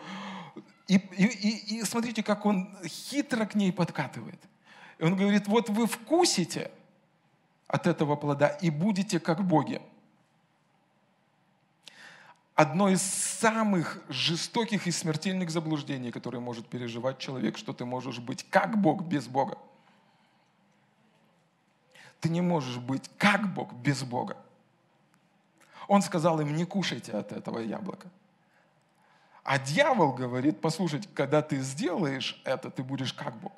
И, и, и, смотрите, как он хитро к ней подкатывает. И он говорит, вот вы вкусите от этого плода и будете как боги одно из самых жестоких и смертельных заблуждений, которые может переживать человек, что ты можешь быть как Бог без Бога. Ты не можешь быть как Бог без Бога. Он сказал им, не кушайте от этого яблока. А дьявол говорит, послушайте, когда ты сделаешь это, ты будешь как Бог.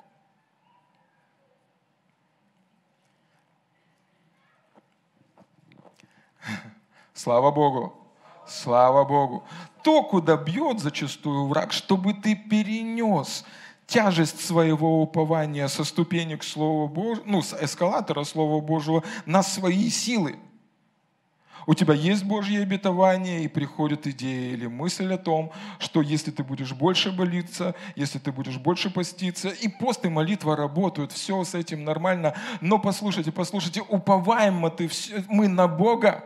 Слава Богу. Слава Богу. То, куда бьет зачастую враг, чтобы ты перенес тяжесть своего упования со ступенек Слова Божьего, ну, с эскалатора Слова Божьего на свои силы. У тебя есть Божье обетование, и приходит идея или мысль о том, что если ты будешь больше молиться, если ты будешь больше поститься, и пост и молитва работают, все с этим нормально. Но послушайте, послушайте, уповаем мы, ты, мы на Бога,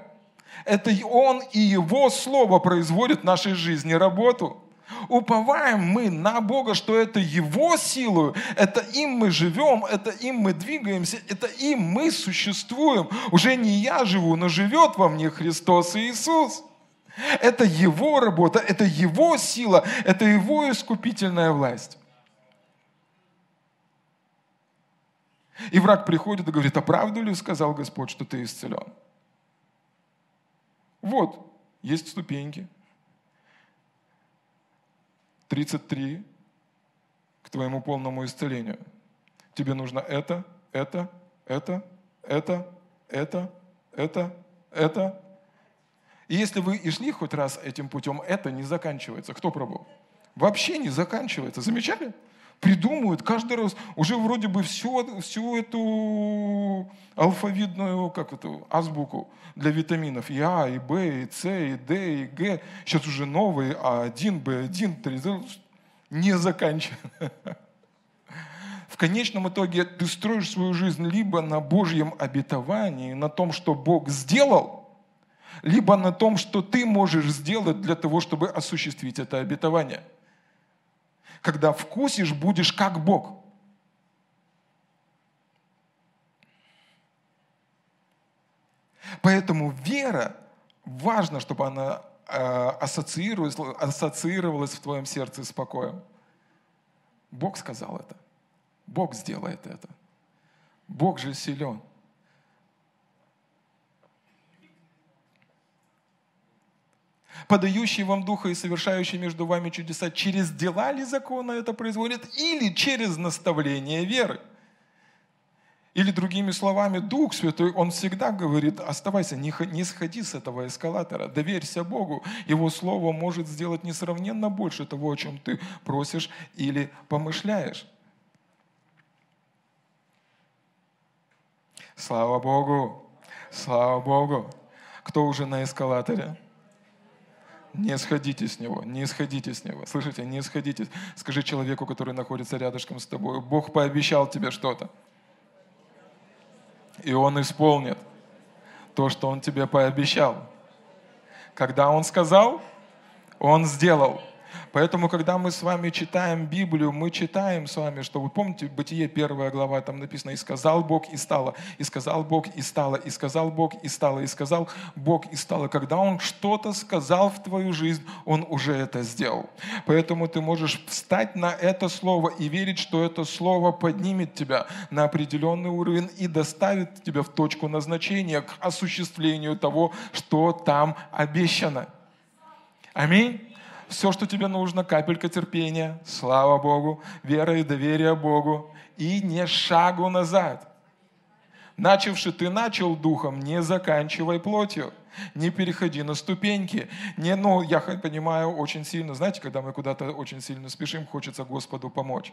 это Он и Его Слово производит в нашей жизни работу. Уповаем мы на Бога, что это Его силу, это им мы живем, это им мы двигаемся, это им мы существуем. Уже не я живу, но живет во мне Христос Иисус. Это Его работа, это Его сила, это Его искупительная власть. И враг приходит и говорит, а правду ли сказал Господь, что ты исцелен? Вот, есть ступеньки. 33 к твоему полному исцелению. Тебе нужно это, это, это, это, это, это, это. И если вы и шли хоть раз этим путем, это не заканчивается. Кто пробовал? Вообще не заканчивается. Замечали? Придумывают каждый раз, уже вроде бы все, всю эту алфавитную, как это, азбуку для витаминов, и А, и Б, и С, и Д, и Г, сейчас уже новые А1, Б1, 3, не заканчивают. В конечном итоге ты строишь свою жизнь либо на Божьем обетовании, на том, что Бог сделал, либо на том, что ты можешь сделать для того, чтобы осуществить это обетование – когда вкусишь, будешь как Бог. Поэтому вера, важно, чтобы она э, ассоциировалась, ассоциировалась в твоем сердце с покоем. Бог сказал это. Бог сделает это. Бог же силен. Подающий вам Духа и совершающий между вами чудеса, через дела ли закона это производит, или через наставление веры? Или другими словами, Дух Святой, Он всегда говорит, оставайся, не, не сходи с этого эскалатора, доверься Богу. Его Слово может сделать несравненно больше того, о чем ты просишь или помышляешь. Слава Богу! Слава Богу! Кто уже на эскалаторе? Не сходите с него, не сходите с него. Слышите, не сходите. Скажи человеку, который находится рядышком с тобой, Бог пообещал тебе что-то. И Он исполнит то, что Он тебе пообещал. Когда Он сказал, Он сделал. Поэтому, когда мы с вами читаем Библию, мы читаем с вами, что вы помните, Бытие первая глава, там написано, «И сказал Бог, и стало, и сказал Бог, и стало, и сказал Бог, и стало, и сказал Бог, и стало». Когда Он что-то сказал в твою жизнь, Он уже это сделал. Поэтому ты можешь встать на это слово и верить, что это слово поднимет тебя на определенный уровень и доставит тебя в точку назначения к осуществлению того, что там обещано. Аминь все, что тебе нужно, капелька терпения, слава Богу, вера и доверие Богу, и не шагу назад. Начавши ты начал духом, не заканчивай плотью. Не переходи на ступеньки. Не, ну, я понимаю очень сильно, знаете, когда мы куда-то очень сильно спешим, хочется Господу помочь.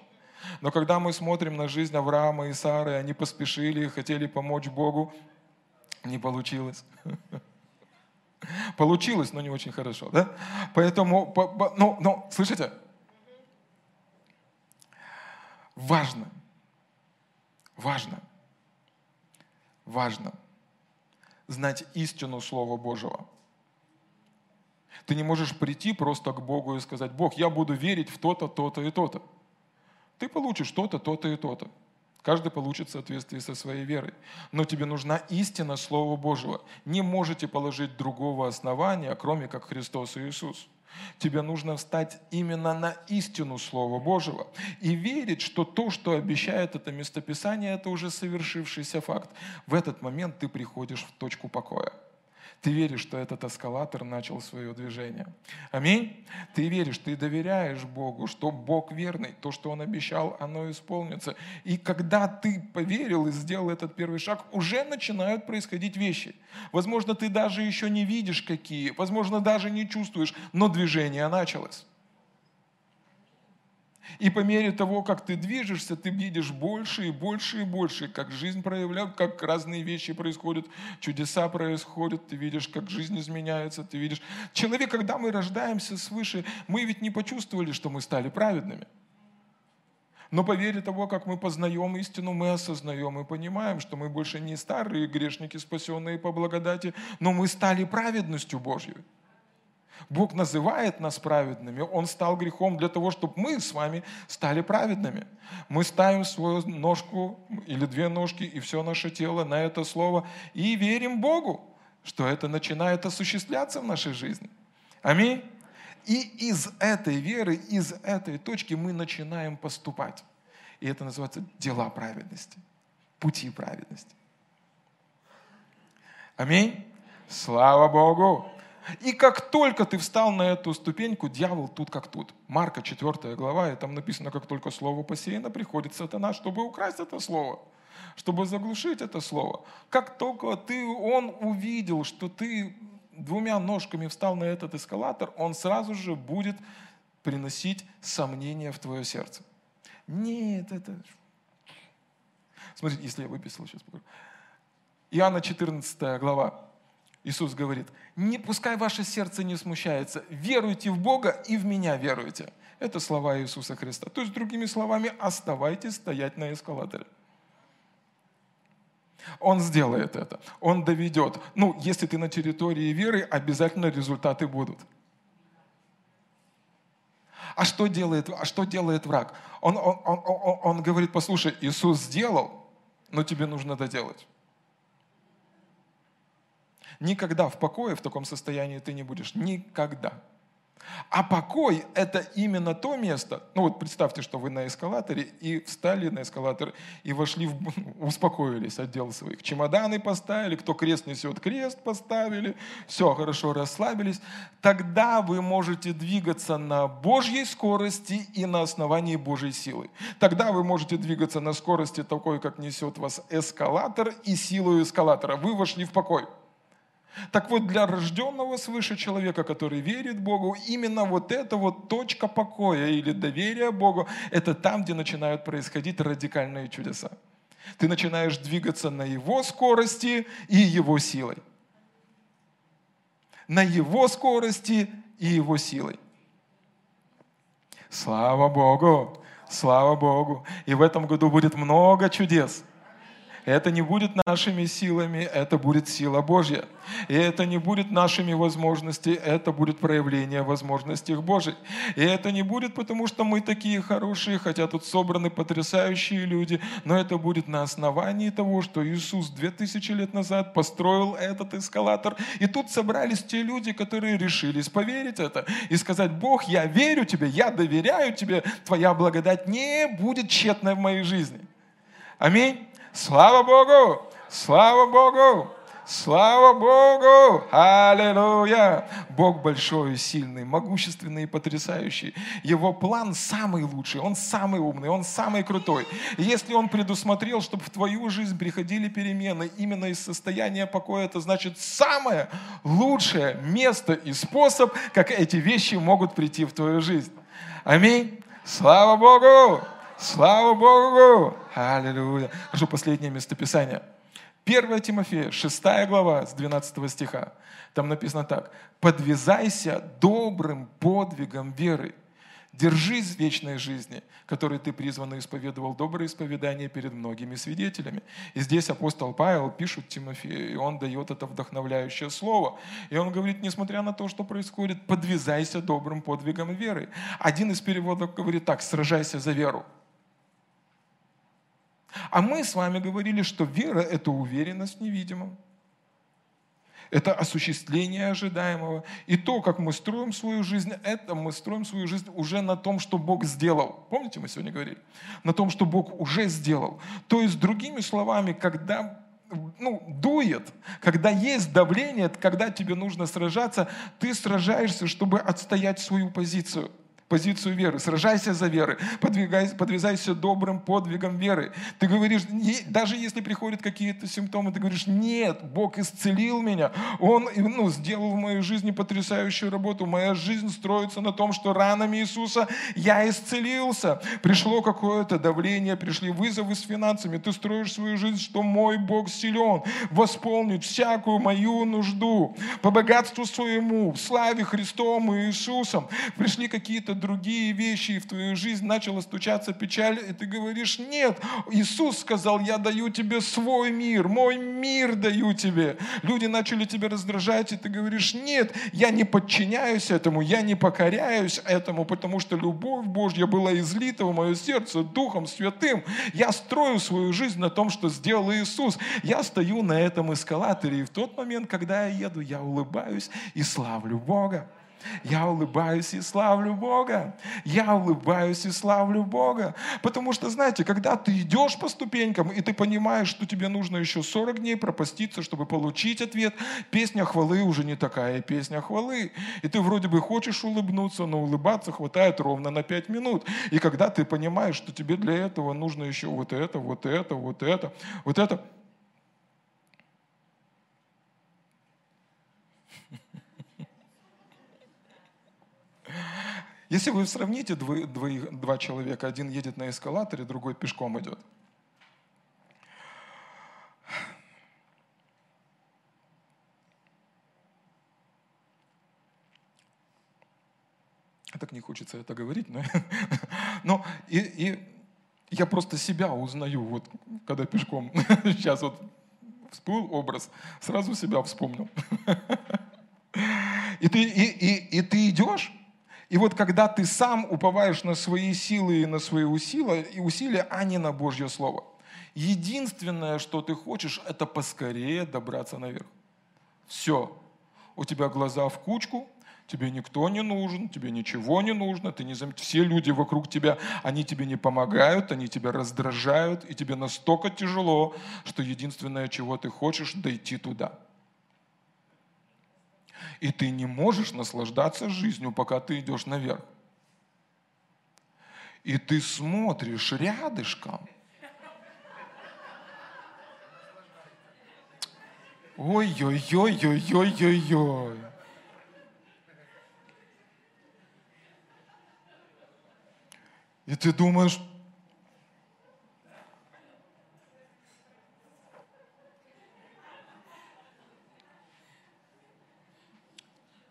Но когда мы смотрим на жизнь Авраама и Сары, они поспешили, хотели помочь Богу, не получилось. Получилось, но не очень хорошо, да? Поэтому, ну, ну, слышите? Важно, важно, важно знать истину Слова Божьего. Ты не можешь прийти просто к Богу и сказать, Бог, я буду верить в то-то, то-то и то-то. Ты получишь то-то, то-то и то-то. Каждый получит в соответствии со своей верой. Но тебе нужна истина Слова Божьего. Не можете положить другого основания, кроме как Христос и Иисус. Тебе нужно встать именно на истину Слова Божьего и верить, что то, что обещает это местописание, это уже совершившийся факт. В этот момент ты приходишь в точку покоя. Ты веришь, что этот эскалатор начал свое движение. Аминь. Ты веришь, ты доверяешь Богу, что Бог верный, то, что Он обещал, оно исполнится. И когда ты поверил и сделал этот первый шаг, уже начинают происходить вещи. Возможно, ты даже еще не видишь какие, возможно, даже не чувствуешь, но движение началось. И по мере того, как ты движешься, ты видишь больше и больше и больше, как жизнь проявляет, как разные вещи происходят, чудеса происходят, ты видишь, как жизнь изменяется, ты видишь. Человек, когда мы рождаемся свыше, мы ведь не почувствовали, что мы стали праведными. Но по мере того, как мы познаем истину, мы осознаем и понимаем, что мы больше не старые грешники, спасенные по благодати, но мы стали праведностью Божьей. Бог называет нас праведными. Он стал грехом для того, чтобы мы с вами стали праведными. Мы ставим свою ножку или две ножки и все наше тело на это слово и верим Богу, что это начинает осуществляться в нашей жизни. Аминь. И из этой веры, из этой точки мы начинаем поступать. И это называется дела праведности, пути праведности. Аминь. Слава Богу. И как только ты встал на эту ступеньку, дьявол тут как тут. Марка 4 глава, и там написано, как только слово посеяно, приходит сатана, чтобы украсть это слово, чтобы заглушить это слово. Как только ты, он увидел, что ты двумя ножками встал на этот эскалатор, он сразу же будет приносить сомнения в твое сердце. Нет, это... Смотрите, если я выписал, сейчас. Иоанна 14 глава, Иисус говорит, не пускай ваше сердце не смущается, веруйте в Бога и в меня веруйте. Это слова Иисуса Христа. То есть, другими словами, оставайтесь стоять на эскалаторе. Он сделает это, он доведет. Ну, если ты на территории веры, обязательно результаты будут. А что делает, а что делает враг? Он, он, он, он, он говорит, послушай, Иисус сделал, но тебе нужно доделать. Никогда в покое в таком состоянии ты не будешь. Никогда. А покой – это именно то место, ну вот представьте, что вы на эскалаторе и встали на эскалатор и вошли, в, успокоились, отдел своих. Чемоданы поставили, кто крест несет, крест поставили, все, хорошо, расслабились. Тогда вы можете двигаться на Божьей скорости и на основании Божьей силы. Тогда вы можете двигаться на скорости такой, как несет вас эскалатор и силу эскалатора. Вы вошли в покой. Так вот, для рожденного свыше человека, который верит Богу, именно вот эта вот точка покоя или доверия Богу, это там, где начинают происходить радикальные чудеса. Ты начинаешь двигаться на его скорости и его силой. На его скорости и Его силой. Слава Богу! Слава Богу! И в этом году будет много чудес – это не будет нашими силами, это будет сила Божья. И это не будет нашими возможностями, это будет проявление возможностей Божьих. И это не будет потому, что мы такие хорошие, хотя тут собраны потрясающие люди, но это будет на основании того, что Иисус 2000 лет назад построил этот эскалатор. И тут собрались те люди, которые решились поверить это и сказать, Бог, я верю тебе, я доверяю тебе, твоя благодать не будет тщетной в моей жизни. Аминь. Слава Богу! Слава Богу! Слава Богу! Аллилуйя! Бог большой, сильный, могущественный и потрясающий. Его план самый лучший, он самый умный, он самый крутой. Если он предусмотрел, чтобы в твою жизнь приходили перемены именно из состояния покоя, это значит самое лучшее место и способ, как эти вещи могут прийти в твою жизнь. Аминь. Слава Богу! Слава Богу! Аллилуйя! Хорошо, последнее местописание. 1 Тимофея, 6 глава, с 12 стиха. Там написано так. «Подвязайся добрым подвигом веры, Держись вечной жизни, которой ты призван и исповедовал доброе исповедание перед многими свидетелями. И здесь апостол Павел пишет Тимофею, и он дает это вдохновляющее слово. И он говорит, несмотря на то, что происходит, подвязайся добрым подвигом веры. Один из переводов говорит так, сражайся за веру. А мы с вами говорили, что вера – это уверенность в невидимом. Это осуществление ожидаемого. И то, как мы строим свою жизнь, это мы строим свою жизнь уже на том, что Бог сделал. Помните, мы сегодня говорили? На том, что Бог уже сделал. То есть, другими словами, когда ну, дует, когда есть давление, когда тебе нужно сражаться, ты сражаешься, чтобы отстоять свою позицию – позицию веры, сражайся за веры, подвязайся добрым подвигом веры. Ты говоришь, даже если приходят какие-то симптомы, ты говоришь, нет, Бог исцелил меня, Он ну, сделал в моей жизни потрясающую работу, моя жизнь строится на том, что ранами Иисуса я исцелился. Пришло какое-то давление, пришли вызовы с финансами, ты строишь свою жизнь, что мой Бог силен, восполнить всякую мою нужду. По богатству своему, в славе Христом и Иисусом. Пришли какие-то другие вещи, и в твою жизнь начала стучаться печаль, и ты говоришь, нет, Иисус сказал, я даю тебе свой мир, мой мир даю тебе. Люди начали тебя раздражать, и ты говоришь, нет, я не подчиняюсь этому, я не покоряюсь этому, потому что любовь Божья была излита в мое сердце Духом Святым. Я строю свою жизнь на том, что сделал Иисус. Я стою на этом эскалаторе, и в тот момент, когда я еду, я улыбаюсь и славлю Бога. Я улыбаюсь и славлю Бога. Я улыбаюсь и славлю Бога. Потому что, знаете, когда ты идешь по ступенькам, и ты понимаешь, что тебе нужно еще 40 дней пропаститься, чтобы получить ответ, песня хвалы уже не такая песня хвалы. И ты вроде бы хочешь улыбнуться, но улыбаться хватает ровно на 5 минут. И когда ты понимаешь, что тебе для этого нужно еще вот это, вот это, вот это, вот это, Если вы сравните двое, двое, два человека, один едет на эскалаторе, другой пешком идет. Так не хочется это говорить, но, но и, и я просто себя узнаю, вот когда пешком, сейчас вот всплыл образ, сразу себя вспомнил. И ты, и, и, и ты идешь, и вот когда ты сам уповаешь на свои силы и на свои усилия, и усилия, а не на Божье Слово, единственное, что ты хочешь, это поскорее добраться наверх. Все. У тебя глаза в кучку, тебе никто не нужен, тебе ничего не нужно, ты не зам... все люди вокруг тебя, они тебе не помогают, они тебя раздражают, и тебе настолько тяжело, что единственное, чего ты хочешь, дойти туда – и ты не можешь наслаждаться жизнью, пока ты идешь наверх. И ты смотришь рядышком. Ой-ой-ой-ой-ой-ой-ой. И ты думаешь,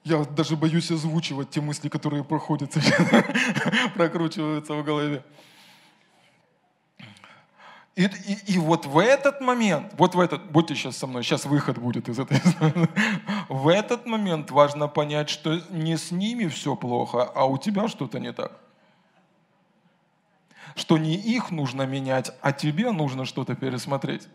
Я даже боюсь озвучивать те мысли, которые проходят, прокручиваются в голове. И, и, и вот в этот момент, вот в этот, будьте сейчас со мной, сейчас выход будет из этой В этот момент важно понять, что не с ними все плохо, а у тебя что-то не так. Что не их нужно менять, а тебе нужно что-то пересмотреть.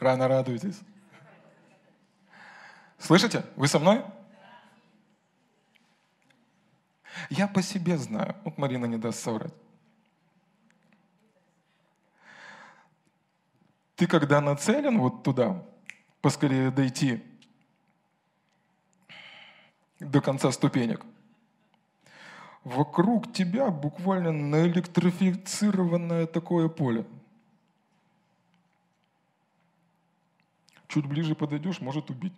Рано радуйтесь. Слышите? Вы со мной? Я по себе знаю. Вот Марина не даст соврать. Ты когда нацелен вот туда, поскорее дойти до конца ступенек, вокруг тебя буквально наэлектрифицированное такое поле. Чуть ближе подойдешь, может убить.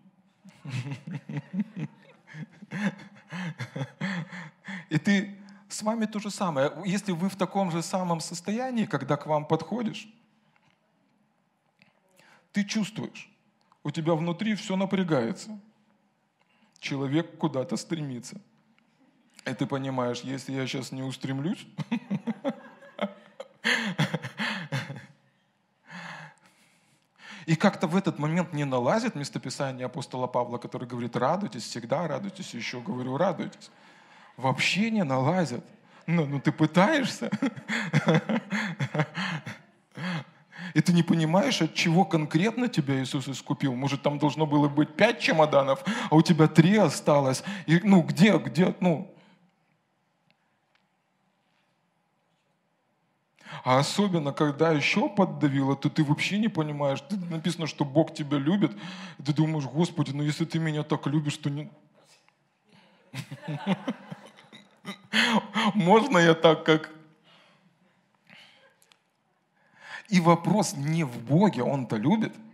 И ты с вами то же самое. Если вы в таком же самом состоянии, когда к вам подходишь, ты чувствуешь, у тебя внутри все напрягается. Человек куда-то стремится. И ты понимаешь, если я сейчас не устремлюсь, И как-то в этот момент не налазит местописание апостола Павла, который говорит, радуйтесь, всегда радуйтесь, еще говорю, радуйтесь. Вообще не налазят. Ну, ну ты пытаешься. И ты не понимаешь, от чего конкретно тебя Иисус искупил. Может, там должно было быть пять чемоданов, а у тебя три осталось. И, ну, где, где, ну, А особенно, когда еще поддавило, то ты вообще не понимаешь. Ты, написано, что Бог тебя любит. И ты думаешь, Господи, ну если ты меня так любишь, то не... Можно я так, как... И вопрос не в Боге, Он-то любит –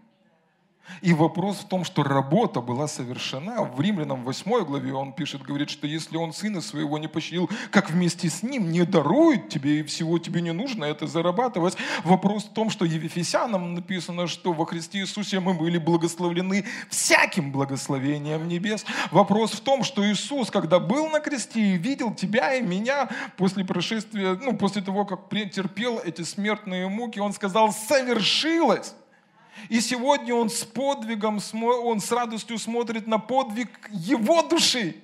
и вопрос в том, что работа была совершена. В Римлянам 8 главе он пишет, говорит, что если он сына своего не пощадил, как вместе с ним не дарует тебе, и всего тебе не нужно это зарабатывать. Вопрос в том, что Ефесянам написано, что во Христе Иисусе мы были благословлены всяким благословением небес. Вопрос в том, что Иисус, когда был на кресте и видел тебя и меня после прошествия, ну, после того, как претерпел эти смертные муки, он сказал, совершилось. И сегодня он с подвигом, он с радостью смотрит на подвиг его души.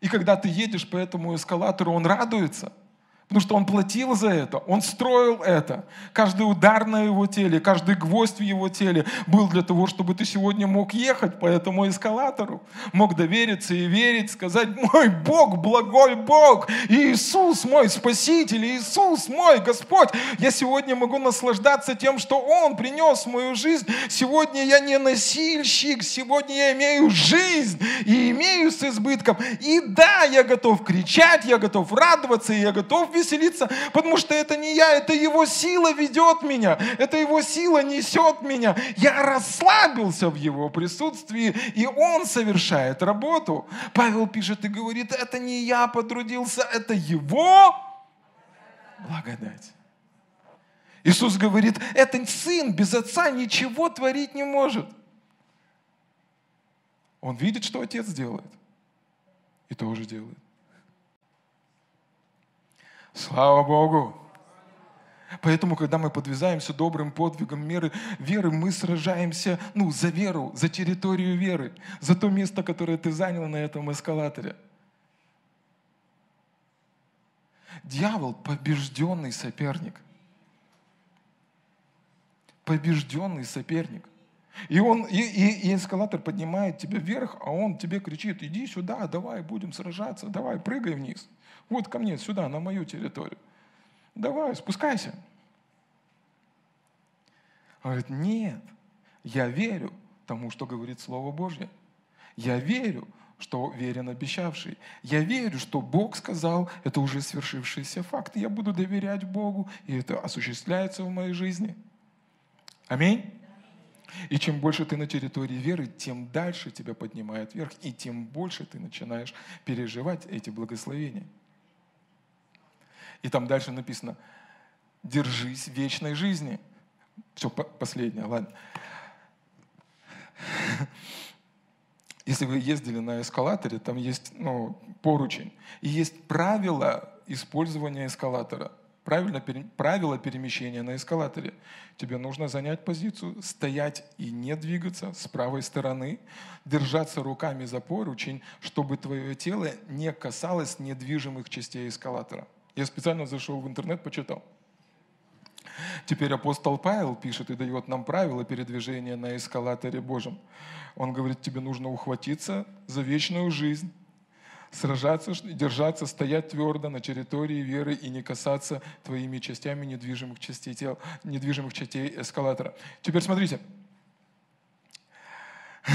И когда ты едешь по этому эскалатору, он радуется – Потому что он платил за это, он строил это. Каждый удар на его теле, каждый гвоздь в его теле был для того, чтобы ты сегодня мог ехать по этому эскалатору, мог довериться и верить, сказать, мой Бог, благой Бог, Иисус мой Спаситель, Иисус мой Господь. Я сегодня могу наслаждаться тем, что Он принес в мою жизнь. Сегодня я не насильщик, сегодня я имею жизнь и имею с избытком. И да, я готов кричать, я готов радоваться, и я готов веселиться, потому что это не я, это Его сила ведет меня, это Его сила несет меня. Я расслабился в Его присутствии, и Он совершает работу. Павел пишет и говорит, это не я потрудился, это Его благодать. Иисус говорит, это сын без отца ничего творить не может. Он видит, что отец делает, и тоже делает. Слава Богу! Поэтому, когда мы подвязаемся добрым подвигом меры, веры, мы сражаемся ну, за веру, за территорию веры, за то место, которое ты занял на этом эскалаторе. Дьявол – побежденный соперник. Побежденный соперник. И, он, и, и, и эскалатор поднимает тебя вверх, а он тебе кричит, иди сюда, давай, будем сражаться, давай, прыгай вниз. Вот ко мне, сюда, на мою территорию. Давай, спускайся. Он говорит, нет, я верю тому, что говорит Слово Божье. Я верю, что верен обещавший. Я верю, что Бог сказал, это уже свершившийся факт. Я буду доверять Богу, и это осуществляется в моей жизни. Аминь. И чем больше ты на территории веры, тем дальше тебя поднимает вверх, и тем больше ты начинаешь переживать эти благословения. И там дальше написано, держись вечной жизни. Все, последнее, ладно. Если вы ездили на эскалаторе, там есть ну, поручень, и есть правила использования эскалатора – правильно, правило перемещения на эскалаторе. Тебе нужно занять позицию, стоять и не двигаться с правой стороны, держаться руками за поручень, чтобы твое тело не касалось недвижимых частей эскалатора. Я специально зашел в интернет, почитал. Теперь апостол Павел пишет и дает нам правила передвижения на эскалаторе Божьем. Он говорит, тебе нужно ухватиться за вечную жизнь, сражаться, держаться, стоять твердо на территории веры и не касаться твоими частями недвижимых частей тел, недвижимых частей эскалатора. Теперь смотрите.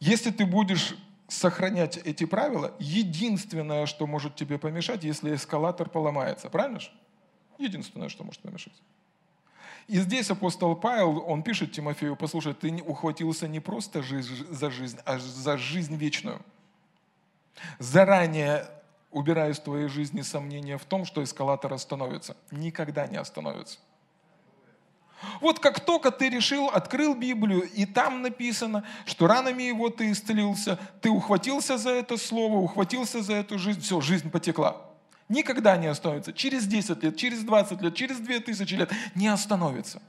Если ты будешь сохранять эти правила, единственное, что может тебе помешать, если эскалатор поломается. Правильно же? Единственное, что может помешать. И здесь апостол Павел, он пишет Тимофею, послушай, ты ухватился не просто за жизнь, а за жизнь вечную – Заранее убираю из твоей жизни сомнения в том, что эскалатор остановится. Никогда не остановится. Вот как только ты решил, открыл Библию, и там написано, что ранами его ты исцелился, ты ухватился за это слово, ухватился за эту жизнь, все, жизнь потекла. Никогда не остановится. Через 10 лет, через 20 лет, через 2000 лет не остановится.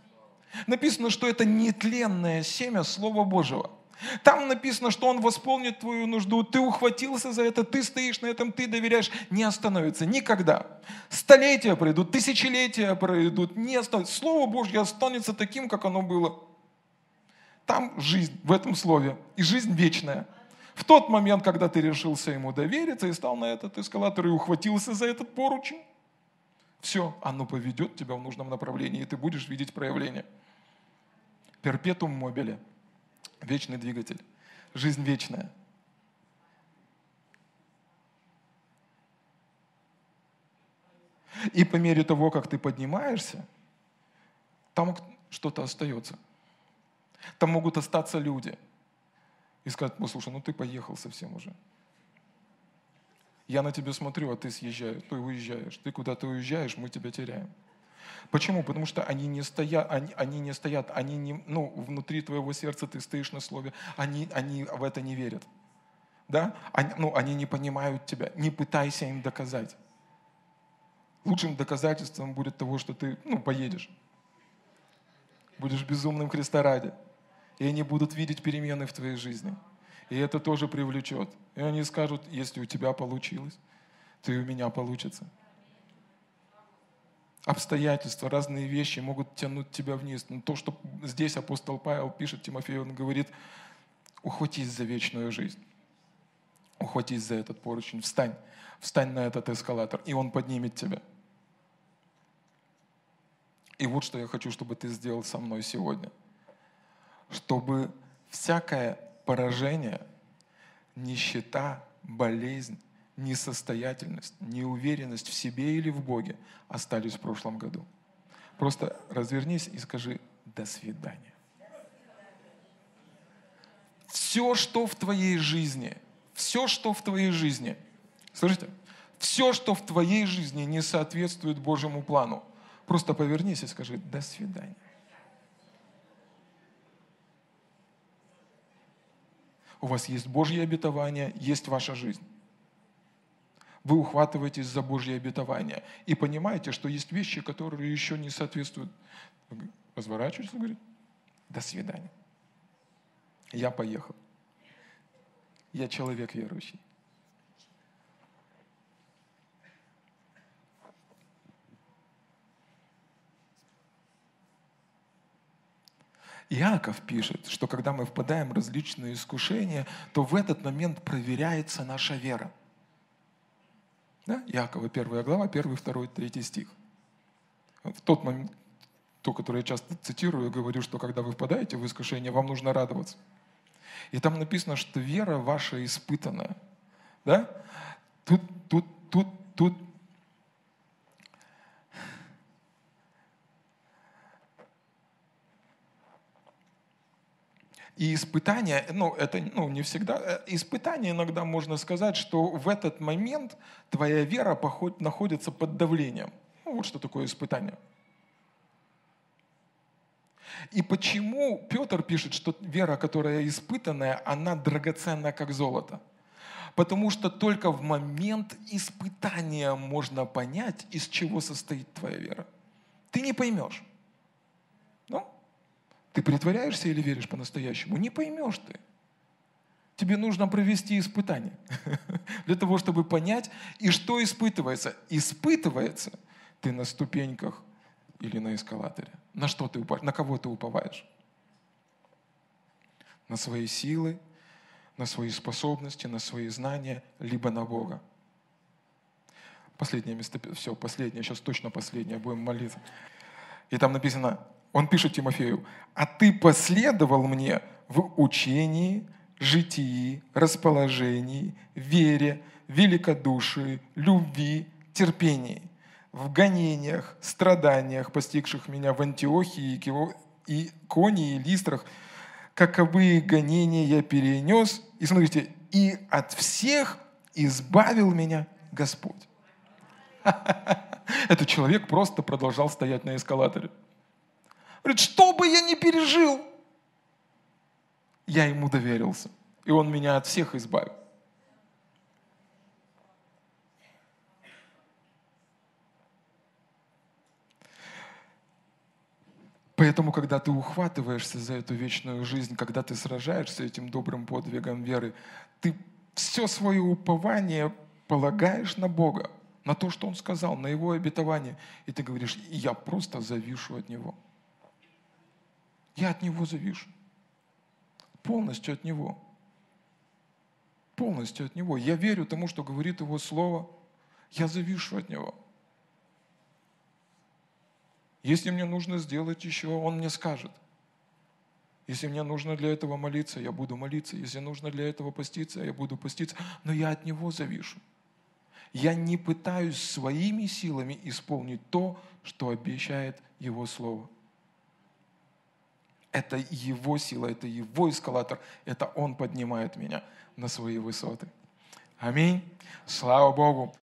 Написано, что это нетленное семя Слова Божьего – там написано, что Он восполнит твою нужду. Ты ухватился за это, ты стоишь на этом, ты доверяешь. Не остановится никогда. Столетия пройдут, тысячелетия пройдут, не остановится. Слово Божье останется таким, как оно было. Там жизнь в этом слове. И жизнь вечная. В тот момент, когда ты решился ему довериться и стал на этот эскалатор и ухватился за этот поручень, все, оно поведет тебя в нужном направлении, и ты будешь видеть проявление. Перпетум мобиле – вечный двигатель, жизнь вечная. И по мере того, как ты поднимаешься, там что-то остается. Там могут остаться люди и сказать, ну слушай, ну ты поехал совсем уже. Я на тебя смотрю, а ты съезжаешь, ты уезжаешь. Ты куда-то уезжаешь, мы тебя теряем. Почему? Потому что они не стоят, они, они не стоят, они не, ну, внутри твоего сердца ты стоишь на слове, они, они в это не верят. Да? Они, ну, они не понимают тебя. Не пытайся им доказать. Лучшим доказательством будет того, что ты ну, поедешь. Будешь безумным Христа ради. И они будут видеть перемены в твоей жизни. И это тоже привлечет. И они скажут, если у тебя получилось, то и у меня получится обстоятельства, разные вещи могут тянуть тебя вниз. Но то, что здесь апостол Павел пишет Тимофею, он говорит, ухватись за вечную жизнь. Ухватись за этот поручень, встань, встань на этот эскалатор, и он поднимет тебя. И вот что я хочу, чтобы ты сделал со мной сегодня. Чтобы всякое поражение, нищета, болезнь, несостоятельность, неуверенность в себе или в Боге остались в прошлом году. Просто развернись и скажи «до свидания». Все, что в твоей жизни, все, что в твоей жизни, слышите, все, что в твоей жизни не соответствует Божьему плану, просто повернись и скажи «до свидания». У вас есть Божье обетование, есть ваша жизнь вы ухватываетесь за Божье обетование и понимаете, что есть вещи, которые еще не соответствуют. Разворачиваешься и говорит, до свидания. Я поехал. Я человек верующий. Иаков пишет, что когда мы впадаем в различные искушения, то в этот момент проверяется наша вера – да? Якова, первая глава, первый, второй, третий стих. В тот момент, то, которое я часто цитирую, говорю, что когда вы впадаете в искушение, вам нужно радоваться. И там написано, что вера ваша испытанная. Да? Тут, тут, тут, тут И испытания, ну, это ну, не всегда, э, испытания иногда можно сказать, что в этот момент твоя вера поход, находится под давлением. Ну, вот что такое испытание. И почему Петр пишет, что вера, которая испытанная, она драгоценна, как золото? Потому что только в момент испытания можно понять, из чего состоит твоя вера. Ты не поймешь. Ты притворяешься или веришь по-настоящему? Не поймешь ты. Тебе нужно провести испытание для того, чтобы понять, и что испытывается. Испытывается ты на ступеньках или на эскалаторе. На что ты уповаешь? На кого ты уповаешь? На свои силы, на свои способности, на свои знания, либо на Бога. Последнее место, все, последнее, сейчас точно последнее, будем молиться. И там написано, он пишет Тимофею, «А ты последовал мне в учении, житии, расположении, вере, великодушии, любви, терпении, в гонениях, страданиях, постигших меня в Антиохии, и Конии, и Листрах, каковые гонения я перенес, и смотрите, и от всех избавил меня Господь. Этот человек просто продолжал стоять на эскалаторе. Говорит, что бы я ни пережил, я ему доверился. И он меня от всех избавил. Поэтому, когда ты ухватываешься за эту вечную жизнь, когда ты сражаешься этим добрым подвигом веры, ты все свое упование полагаешь на Бога, на то, что Он сказал, на Его обетование. И ты говоришь, я просто завишу от Него. Я от Него завишу. Полностью от Него. Полностью от Него. Я верю тому, что говорит Его Слово. Я завишу от Него. Если мне нужно сделать еще, Он мне скажет. Если мне нужно для этого молиться, я буду молиться. Если нужно для этого поститься, я буду поститься. Но я от Него завишу. Я не пытаюсь своими силами исполнить то, что обещает Его Слово. Это Его сила, это Его эскалатор, это Он поднимает меня на свои высоты. Аминь. Слава Богу.